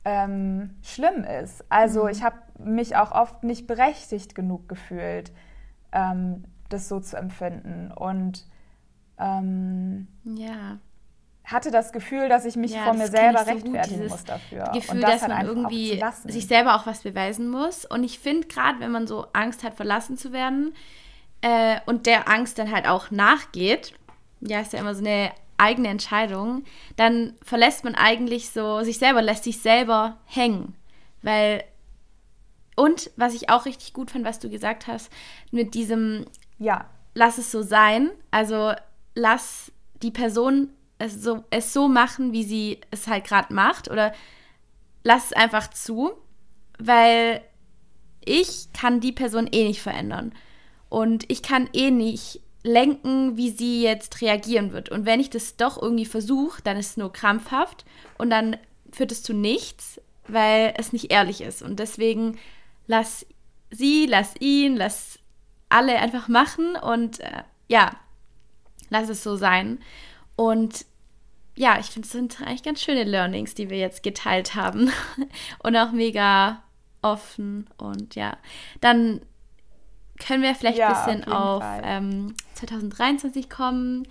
ähm, schlimm ist. Also mhm. ich habe mich auch oft nicht berechtigt genug gefühlt, ähm, das so zu empfinden. Und ähm, ja. hatte das Gefühl, dass ich mich ja, vor mir selber so rechtfertigen gut, muss dafür. Gefühl, und das dass man irgendwie sich selber auch was beweisen muss. Und ich finde gerade, wenn man so Angst hat, verlassen zu werden äh, und der Angst dann halt auch nachgeht, ja, ist ja immer so eine eigene Entscheidung, dann verlässt man eigentlich so sich selber, lässt sich selber hängen. Weil, und was ich auch richtig gut fand, was du gesagt hast, mit diesem, ja, lass es so sein. Also lass die Person es so, es so machen, wie sie es halt gerade macht oder lass es einfach zu, weil ich kann die Person eh nicht verändern und ich kann eh nicht lenken, wie sie jetzt reagieren wird. Und wenn ich das doch irgendwie versuche, dann ist es nur krampfhaft und dann führt es zu nichts, weil es nicht ehrlich ist. Und deswegen lass sie, lass ihn, lass alle einfach machen und äh, ja, lass es so sein. Und ja, ich finde, es sind eigentlich ganz schöne Learnings, die wir jetzt geteilt haben. und auch mega offen. Und ja, dann können wir vielleicht ja, ein bisschen auf, auf ähm, 2023 kommen.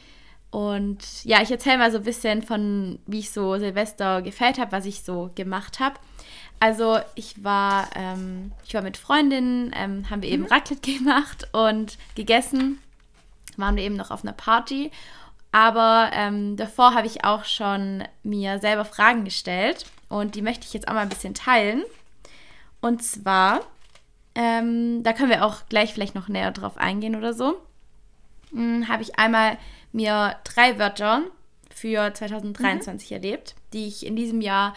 Und ja, ich erzähle mal so ein bisschen von, wie ich so Silvester gefällt habe, was ich so gemacht habe. Also ich war, ähm, ich war mit Freundinnen, ähm, haben wir eben mhm. Raclette gemacht und gegessen waren wir eben noch auf einer Party. Aber ähm, davor habe ich auch schon mir selber Fragen gestellt und die möchte ich jetzt auch mal ein bisschen teilen. Und zwar, ähm, da können wir auch gleich vielleicht noch näher drauf eingehen oder so, hm, habe ich einmal mir drei Wörter für 2023 mhm. erlebt, die ich in diesem Jahr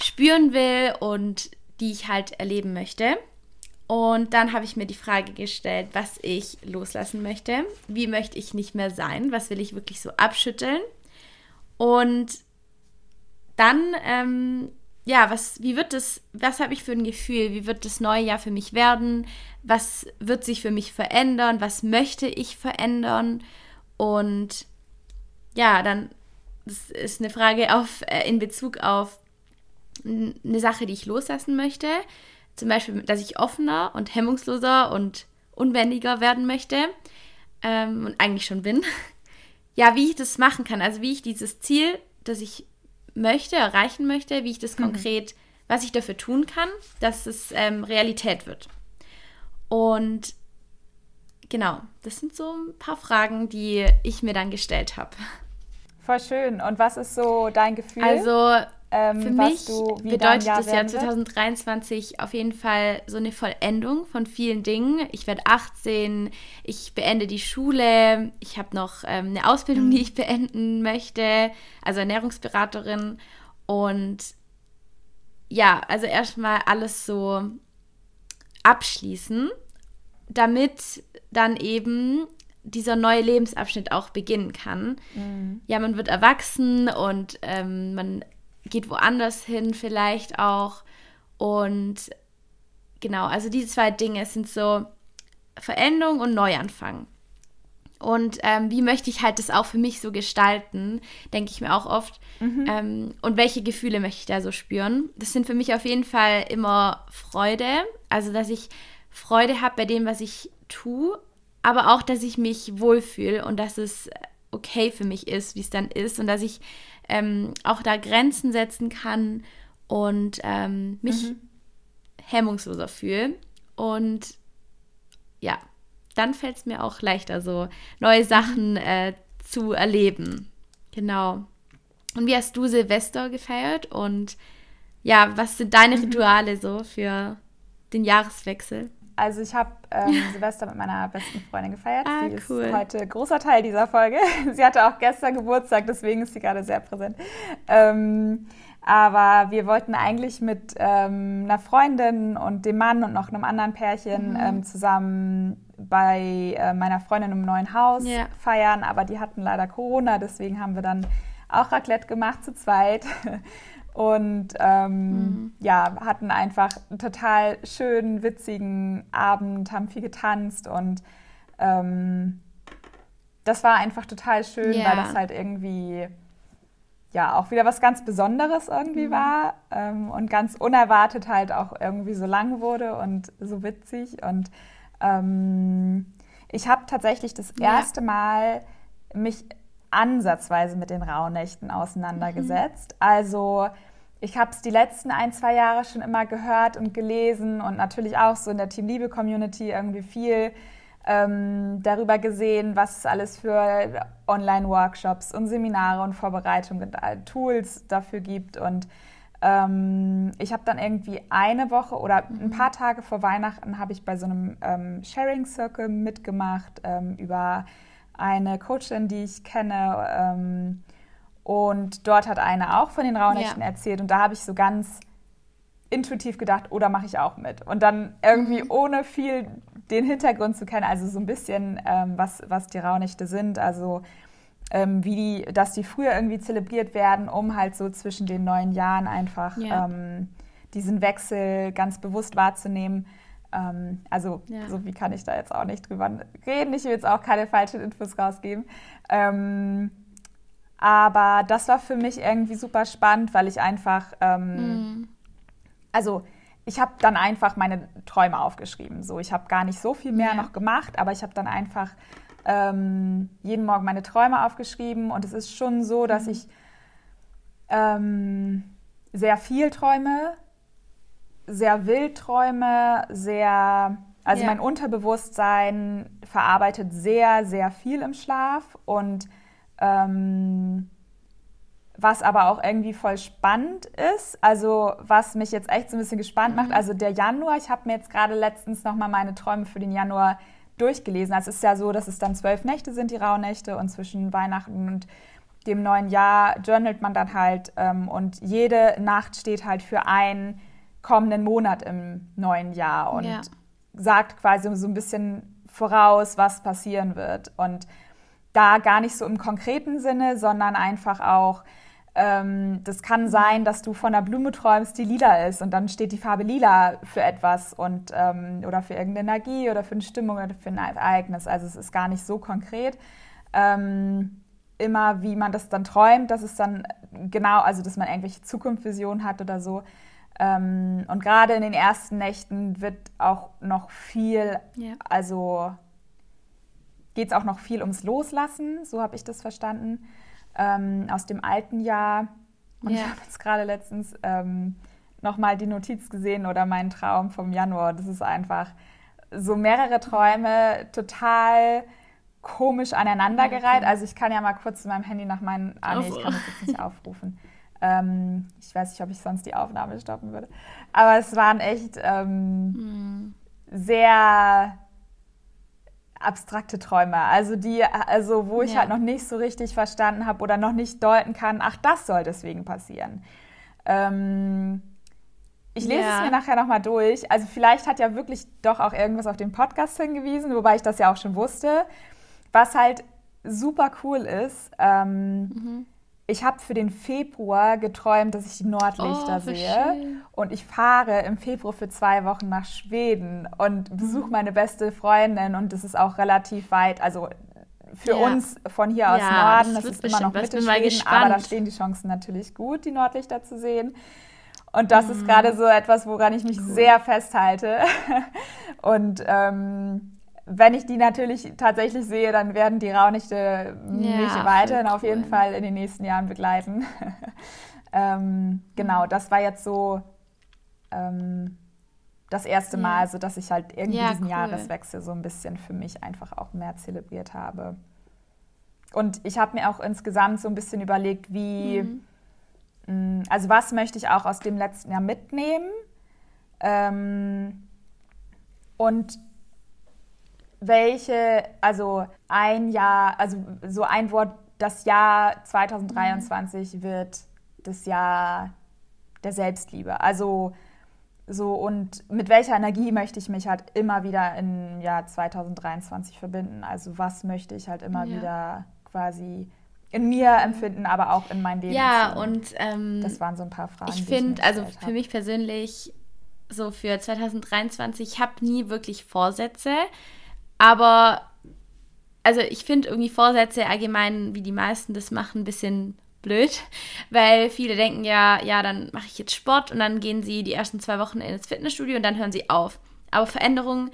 spüren will und die ich halt erleben möchte. Und dann habe ich mir die Frage gestellt, was ich loslassen möchte. Wie möchte ich nicht mehr sein? Was will ich wirklich so abschütteln? Und dann ähm, ja, was, wie wird das, was habe ich für ein Gefühl? Wie wird das neue Jahr für mich werden? Was wird sich für mich verändern? Was möchte ich verändern? Und ja, dann das ist eine Frage auf, äh, in Bezug auf eine Sache, die ich loslassen möchte. Zum Beispiel, dass ich offener und hemmungsloser und unbändiger werden möchte ähm, und eigentlich schon bin. Ja, wie ich das machen kann, also wie ich dieses Ziel, das ich möchte, erreichen möchte, wie ich das mhm. konkret, was ich dafür tun kann, dass es ähm, Realität wird. Und genau, das sind so ein paar Fragen, die ich mir dann gestellt habe. Voll schön. Und was ist so dein Gefühl? Also ähm, Für mich bedeutet das Jahr 2023 wird? auf jeden Fall so eine Vollendung von vielen Dingen. Ich werde 18, ich beende die Schule, ich habe noch ähm, eine Ausbildung, mhm. die ich beenden möchte, also Ernährungsberaterin. Und ja, also erstmal alles so abschließen, damit dann eben dieser neue Lebensabschnitt auch beginnen kann. Mhm. Ja, man wird erwachsen und ähm, man geht woanders hin vielleicht auch. Und genau, also diese zwei Dinge sind so Veränderung und Neuanfang. Und ähm, wie möchte ich halt das auch für mich so gestalten, denke ich mir auch oft. Mhm. Ähm, und welche Gefühle möchte ich da so spüren? Das sind für mich auf jeden Fall immer Freude. Also, dass ich Freude habe bei dem, was ich tue, aber auch, dass ich mich wohlfühle und dass es okay für mich ist, wie es dann ist und dass ich ähm, auch da Grenzen setzen kann und ähm, mich mhm. hemmungsloser fühle. Und ja, dann fällt es mir auch leichter, so neue Sachen äh, zu erleben. Genau. Und wie hast du Silvester gefeiert? Und ja, was sind deine mhm. Rituale so für den Jahreswechsel? Also ich habe ähm, Silvester mit meiner besten Freundin gefeiert. Ah, sie cool. ist heute großer Teil dieser Folge. sie hatte auch gestern Geburtstag, deswegen ist sie gerade sehr präsent. Ähm, aber wir wollten eigentlich mit ähm, einer Freundin und dem Mann und noch einem anderen Pärchen mhm. ähm, zusammen bei äh, meiner Freundin im neuen Haus yeah. feiern. Aber die hatten leider Corona, deswegen haben wir dann auch Raclette gemacht zu zweit. und ähm, mhm. ja, hatten einfach einen total schönen, witzigen Abend, haben viel getanzt und ähm, das war einfach total schön, ja. weil das halt irgendwie ja auch wieder was ganz Besonderes irgendwie mhm. war ähm, und ganz unerwartet halt auch irgendwie so lang wurde und so witzig und ähm, ich habe tatsächlich das erste ja. Mal mich ansatzweise mit den Rauhnächten auseinandergesetzt. Mhm. Also ich habe es die letzten ein, zwei Jahre schon immer gehört und gelesen und natürlich auch so in der Team Liebe Community irgendwie viel ähm, darüber gesehen, was es alles für Online-Workshops und Seminare und Vorbereitungen und Tools dafür gibt. Und ähm, ich habe dann irgendwie eine Woche oder ein paar Tage vor Weihnachten habe ich bei so einem ähm, Sharing Circle mitgemacht ähm, über eine Coachin, die ich kenne ähm, und dort hat eine auch von den Rauhnächten ja. erzählt. Und da habe ich so ganz intuitiv gedacht, oder oh, mache ich auch mit. Und dann irgendwie mhm. ohne viel den Hintergrund zu kennen, also so ein bisschen, ähm, was, was die Rauhnächte sind, also ähm, wie die, dass die früher irgendwie zelebriert werden, um halt so zwischen den neuen Jahren einfach ja. ähm, diesen Wechsel ganz bewusst wahrzunehmen. Ähm, also ja. so wie kann ich da jetzt auch nicht drüber reden. Ich will jetzt auch keine falschen Infos rausgeben. Ähm, aber das war für mich irgendwie super spannend, weil ich einfach, ähm, mhm. also ich habe dann einfach meine Träume aufgeschrieben. So, ich habe gar nicht so viel mehr ja. noch gemacht, aber ich habe dann einfach ähm, jeden Morgen meine Träume aufgeschrieben. Und es ist schon so, dass mhm. ich ähm, sehr viel träume, sehr wild träume, sehr, also ja. mein Unterbewusstsein verarbeitet sehr, sehr viel im Schlaf und ähm, was aber auch irgendwie voll spannend ist, also was mich jetzt echt so ein bisschen gespannt mhm. macht, also der Januar, ich habe mir jetzt gerade letztens nochmal meine Träume für den Januar durchgelesen. Also es ist ja so, dass es dann zwölf Nächte sind, die Rauhnächte, und zwischen Weihnachten und dem neuen Jahr journalt man dann halt ähm, und jede Nacht steht halt für einen kommenden Monat im neuen Jahr und ja. sagt quasi so ein bisschen voraus, was passieren wird. Und da gar nicht so im konkreten Sinne, sondern einfach auch Ähm, das kann sein, dass du von einer Blume träumst, die lila ist und dann steht die Farbe lila für etwas und, ähm, oder für irgendeine Energie oder für eine Stimmung oder für ein Ereignis. Also es ist gar nicht so konkret. Ähm, immer, wie man das dann träumt, dass es dann genau, also dass man irgendwelche Zukunftsvisionen hat oder so. Ähm, und gerade in den ersten Nächten wird auch noch viel, ja. also geht es auch noch viel ums Loslassen, so habe ich das verstanden, ähm, aus dem alten Jahr. Und ja. ich habe jetzt gerade letztens ähm, nochmal die Notiz gesehen oder meinen Traum vom Januar. Das ist einfach so mehrere Träume, total komisch aneinandergereiht. Also ich kann ja mal kurz in meinem Handy nach meinen. Ah nee, ich kann das jetzt nicht aufrufen. Ähm, ich weiß nicht, ob ich sonst die Aufnahme stoppen würde. Aber es waren echt ähm, hm. sehr abstrakte Träume. Also die, also wo ich ja. halt noch nicht so richtig verstanden habe oder noch nicht deuten kann, ach, das soll deswegen passieren. Ähm, ich lese ja. es mir nachher nochmal durch. Also vielleicht hat ja wirklich doch auch irgendwas auf den Podcast hingewiesen, wobei ich das ja auch schon wusste. Was halt super cool ist, ähm, mhm. Ich habe für den Februar geträumt, dass ich die Nordlichter oh, sehe. Schön. Und ich fahre im Februar für zwei Wochen nach Schweden und besuche mhm. meine beste Freundin. Und das ist auch relativ weit. Also für ja. uns von hier aus ja, Norden, das, das ist immer noch Mitte Schweden, aber da stehen die Chancen natürlich gut, die Nordlichter zu sehen. Und das mhm. ist gerade so etwas, woran ich mich cool. sehr festhalte. Und ähm, wenn ich die natürlich tatsächlich sehe, dann werden die Raunichte mich ja, weiterhin auf jeden Fall in den nächsten Jahren begleiten. ähm, genau, das war jetzt so ähm, das erste Mal, ja. so dass ich halt irgendwie ja, diesen cool. Jahreswechsel so ein bisschen für mich einfach auch mehr zelebriert habe. Und ich habe mir auch insgesamt so ein bisschen überlegt, wie, mhm. mh, mm, also was möchte ich auch aus dem letzten Jahr mitnehmen? Ähm, und welche, also ein Jahr, also so ein Wort, das Jahr 2023 mhm. wird das Jahr der Selbstliebe. Also so und mit welcher Energie möchte ich mich halt immer wieder im Jahr 2023 verbinden? Also was möchte ich halt immer ja. wieder quasi in mir empfinden, aber auch in mein Leben. Ja, und ähm, das waren so ein paar Fragen. Ich finde, also für mich persönlich, so für 2023, ich habe nie wirklich Vorsätze. Aber also ich finde irgendwie Vorsätze allgemein, wie die meisten das machen, ein bisschen blöd, weil viele denken ja, ja, dann mache ich jetzt Sport und dann gehen sie die ersten zwei Wochen ins Fitnessstudio und dann hören sie auf. Aber Veränderungen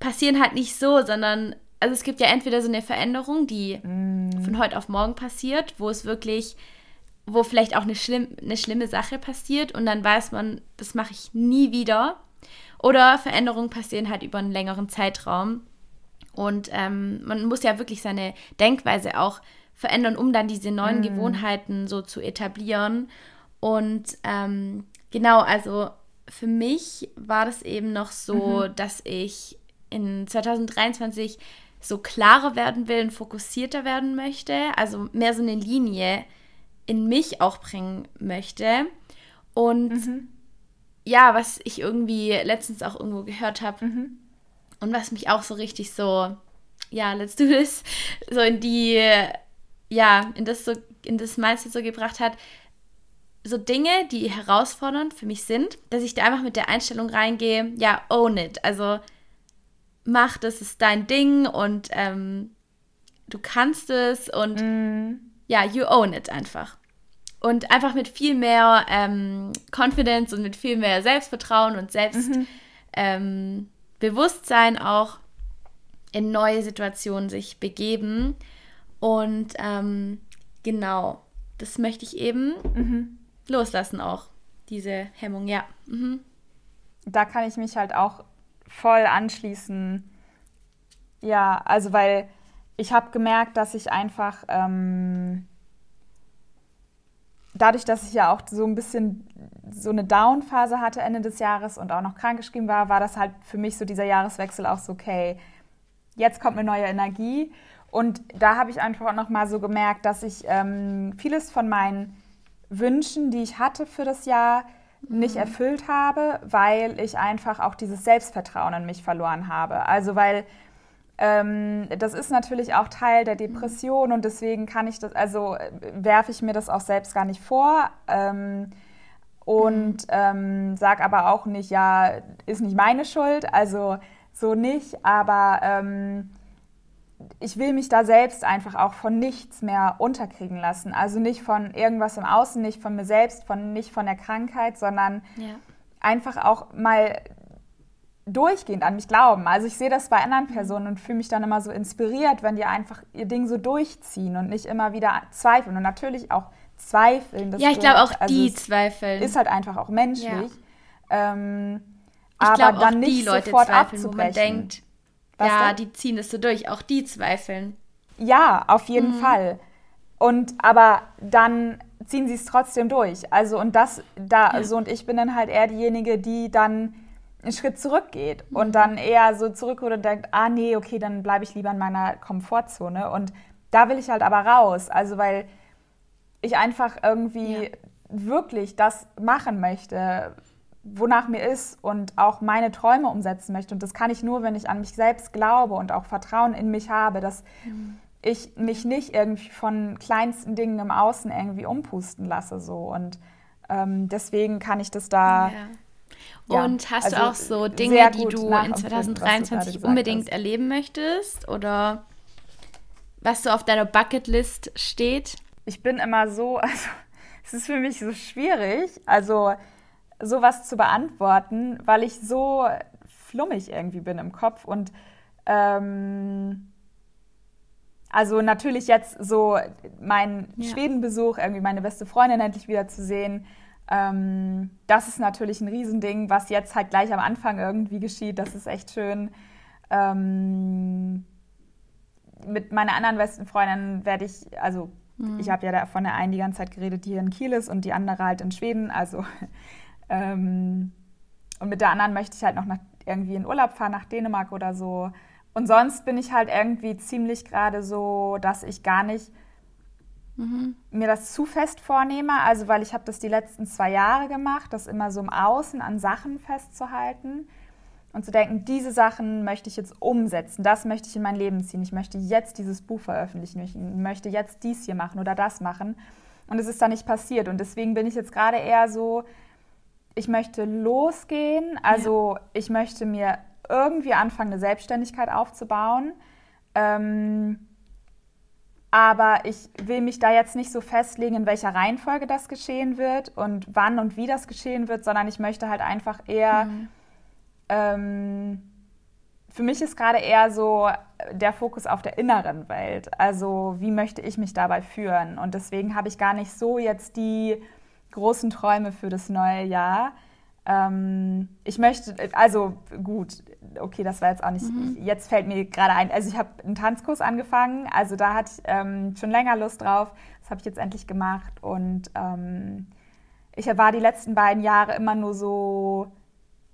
passieren halt nicht so, sondern also es gibt ja entweder so eine Veränderung, die mm. von heute auf morgen passiert, wo es wirklich, wo vielleicht auch eine, schlimm, eine schlimme Sache passiert und dann weiß man, das mache ich nie wieder. Oder Veränderungen passieren halt über einen längeren Zeitraum und ähm, man muss ja wirklich seine Denkweise auch verändern, um dann diese neuen mm. Gewohnheiten so zu etablieren. Und ähm, genau, also für mich war das eben noch so, mhm. dass ich in 2023 so klarer werden will und fokussierter werden möchte, also mehr so eine Linie in mich auch bringen möchte. Und mhm. ja, was ich irgendwie letztens auch irgendwo gehört habe, mhm. Und was mich auch so richtig so, ja, let's do this, so in die, ja, in das so, in das Mindset so gebracht hat, so Dinge, die herausfordernd für mich sind, dass ich da einfach mit der Einstellung reingehe, ja, own it. Also mach, das ist dein Ding und ähm, du kannst es und mm. ja, you own it einfach. Und einfach mit viel mehr ähm, Confidence und mit viel mehr Selbstvertrauen und Selbst, mhm. ähm, Bewusstsein auch in neue Situationen sich begeben. Und ähm, genau, das möchte ich eben mhm. loslassen auch, diese Hemmung, ja. Mhm. Da kann ich mich halt auch voll anschließen. Ja, also weil ich habe gemerkt, dass ich einfach ähm, dadurch, dass ich ja auch so ein bisschen so eine Down-Phase hatte Ende des Jahres und auch noch krankgeschrieben war, war das halt für mich so dieser Jahreswechsel auch so, okay, jetzt kommt eine neue Energie. Und da habe ich einfach auch noch mal so gemerkt, dass ich ähm, vieles von meinen Wünschen, die ich hatte für das Jahr, nicht mhm. erfüllt habe, weil ich einfach auch dieses Selbstvertrauen in mich verloren habe. Also weil ähm, das ist natürlich auch Teil der Depression und deswegen kann ich das, also werfe ich mir das auch selbst gar nicht vor. Ähm, und ähm, sag aber auch nicht, ja, ist nicht meine Schuld, also so nicht, aber ähm, ich will mich da selbst einfach auch von nichts mehr unterkriegen lassen. Also nicht von irgendwas im Außen, nicht von mir selbst, von, nicht von der Krankheit, sondern ja. einfach auch mal durchgehend an mich glauben. Also ich sehe das bei anderen Personen und fühle mich dann immer so inspiriert, wenn die einfach ihr Ding so durchziehen und nicht immer wieder zweifeln und natürlich auch zweifeln. ja, ich glaube auch also die zweifeln. Ist halt einfach auch menschlich. Ja. Ähm, aber glaub, dann nicht die Leute sofort zweifeln, abzubrechen. Denkt, ja, denn? die ziehen das so durch. Auch die zweifeln. Ja, auf jeden mhm. Fall. Und aber dann ziehen sie es trotzdem durch. Also und das da ja. so und ich bin dann halt eher diejenige, die dann einen Schritt zurückgeht und dann eher so zurück und denkt, ah nee, okay, dann bleibe ich lieber in meiner Komfortzone. Und da will ich halt aber raus. Also weil ich einfach irgendwie ja. wirklich das machen möchte, wonach mir ist und auch meine Träume umsetzen möchte. Und das kann ich nur, wenn ich an mich selbst glaube und auch Vertrauen in mich habe, dass mhm. ich mich nicht irgendwie von kleinsten Dingen im Außen irgendwie umpusten lasse. So. Und ähm, deswegen kann ich das da. Ja ja, und hast also du auch so Dinge, die du in 2023 du unbedingt hast. erleben möchtest oder was so auf deiner Bucketlist steht? Ich bin immer so, also es ist für mich so schwierig, also sowas zu beantworten, weil ich so flummig irgendwie bin im Kopf und ähm, also natürlich jetzt so mein ja. Schwedenbesuch, irgendwie meine beste Freundin endlich wieder zu sehen, ähm, das ist natürlich ein Riesending, was jetzt halt gleich am Anfang irgendwie geschieht. Das ist echt schön. Ähm, mit meiner anderen besten Freundin werde ich, also mhm. ich habe ja von der einen die ganze Zeit geredet, die hier in Kiel ist und die andere halt in Schweden. Also ähm, und mit der anderen möchte ich halt noch nach, irgendwie in Urlaub fahren, nach Dänemark oder so. Und sonst bin ich halt irgendwie ziemlich gerade so, dass ich gar nicht mhm. mir das zu fest vornehme. Also weil ich habe das die letzten zwei Jahre gemacht, das immer so im Außen an Sachen festzuhalten und zu denken, diese Sachen möchte ich jetzt umsetzen, das möchte ich in mein Leben ziehen. Ich möchte jetzt dieses Buch veröffentlichen, ich möchte jetzt dies hier machen oder das machen. Und es ist da nicht passiert. Und deswegen bin ich jetzt gerade eher so, ich möchte losgehen. Also ja. ich möchte mir irgendwie anfangen, eine Selbstständigkeit aufzubauen. Ähm, aber ich will mich da jetzt nicht so festlegen, in welcher Reihenfolge das geschehen wird und wann und wie das geschehen wird, sondern ich möchte halt einfach eher. Mhm. Ähm, für mich ist gerade eher so der Fokus auf der inneren Welt. Also wie möchte ich mich dabei führen? Und deswegen habe ich gar nicht so jetzt die großen Träume für das neue Jahr. Ähm, ich möchte, also gut, okay, das war jetzt auch nicht, mhm. jetzt fällt mir gerade ein, also ich habe einen Tanzkurs angefangen, also da hatte ich ähm, schon länger Lust drauf, das habe ich jetzt endlich gemacht und ähm, ich war die letzten beiden Jahre immer nur so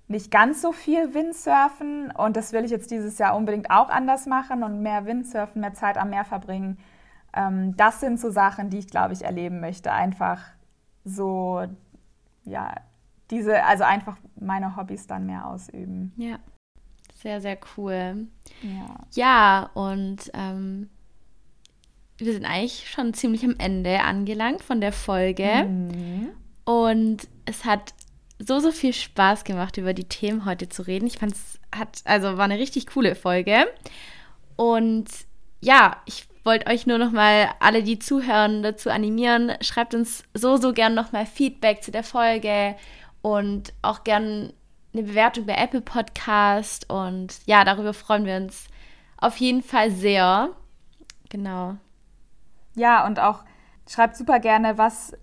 nicht ganz so viel Windsurfen und das will ich jetzt dieses Jahr unbedingt auch anders machen und mehr Windsurfen, mehr Zeit am Meer verbringen. Ähm, das sind so Sachen, die ich, glaube ich, erleben möchte. Einfach so, ja, diese, also einfach meine Hobbys dann mehr ausüben. Ja, sehr, sehr cool. Ja, ja und ähm, wir sind eigentlich schon ziemlich am Ende angelangt von der Folge. Mhm. Und es hat so, so viel Spaß gemacht, über die Themen heute zu reden. Ich fand es hat, also war eine richtig coole Folge. Und ja, ich wollte euch nur noch mal alle, die zuhören, dazu animieren. Schreibt uns so, so gern noch mal Feedback zu der Folge und auch gern eine Bewertung bei Apple Podcast. Und ja, darüber freuen wir uns auf jeden Fall sehr. Genau. Ja, und auch schreibt super gerne, was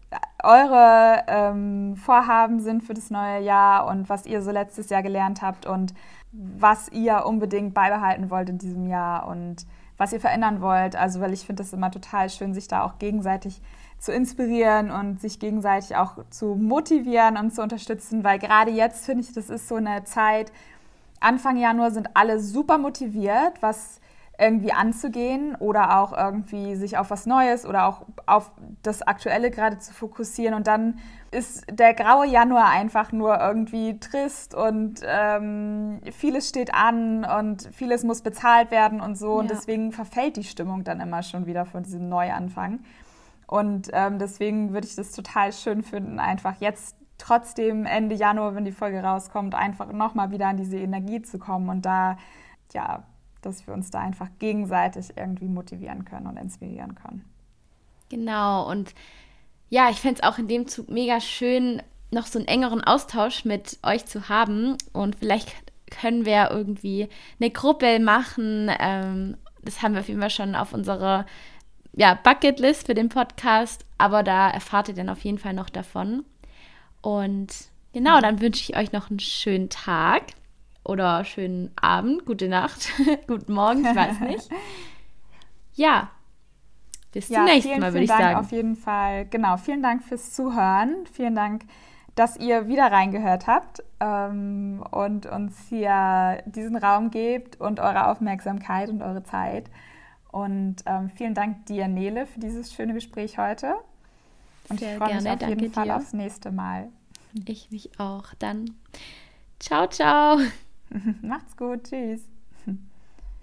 eure ähm, Vorhaben sind für das neue Jahr und was ihr so letztes Jahr gelernt habt und was ihr unbedingt beibehalten wollt in diesem Jahr und was ihr verändern wollt. Also, weil ich finde das immer total schön, sich da auch gegenseitig zu inspirieren und sich gegenseitig auch zu motivieren und zu unterstützen, weil gerade jetzt finde ich, das ist so eine Zeit, Anfang Januar sind alle super motiviert, was irgendwie anzugehen oder auch irgendwie sich auf was Neues oder auch auf das Aktuelle gerade zu fokussieren. Und dann ist der graue Januar einfach nur irgendwie trist und ähm, vieles steht an und vieles muss bezahlt werden und so. Ja. Und deswegen verfällt die Stimmung dann immer schon wieder von diesem Neuanfang. Und ähm, deswegen würde ich das total schön finden, einfach jetzt trotzdem Ende Januar, wenn die Folge rauskommt, einfach nochmal wieder an diese Energie zu kommen und da ja dass wir uns da einfach gegenseitig irgendwie motivieren können und inspirieren können. Genau, und ja, ich fände es auch in dem Zug mega schön, noch so einen engeren Austausch mit euch zu haben. Und vielleicht können wir irgendwie eine Gruppe machen. Ähm, das haben wir auf jeden Fall schon auf unserer ja, Bucketlist für den Podcast. Aber da erfahrt ihr dann auf jeden Fall noch davon. Und genau, dann wünsche ich euch noch einen schönen Tag oder schönen Abend, gute Nacht, guten Morgen, ich weiß nicht. Ja, bis ja, zum nächsten vielen, Mal, würde ich Dank sagen. Auf jeden Fall, genau. Vielen Dank fürs Zuhören. Vielen Dank, dass ihr wieder reingehört habt ähm, und uns hier diesen Raum gebt und eure Aufmerksamkeit und eure Zeit. Und ähm, vielen Dank dir, Nele, für dieses schöne Gespräch heute. Und Sehr ich freue mich auf jeden Fall dir. aufs nächste Mal. Ich mich auch. Dann ciao, ciao. Macht's gut. Tschüss.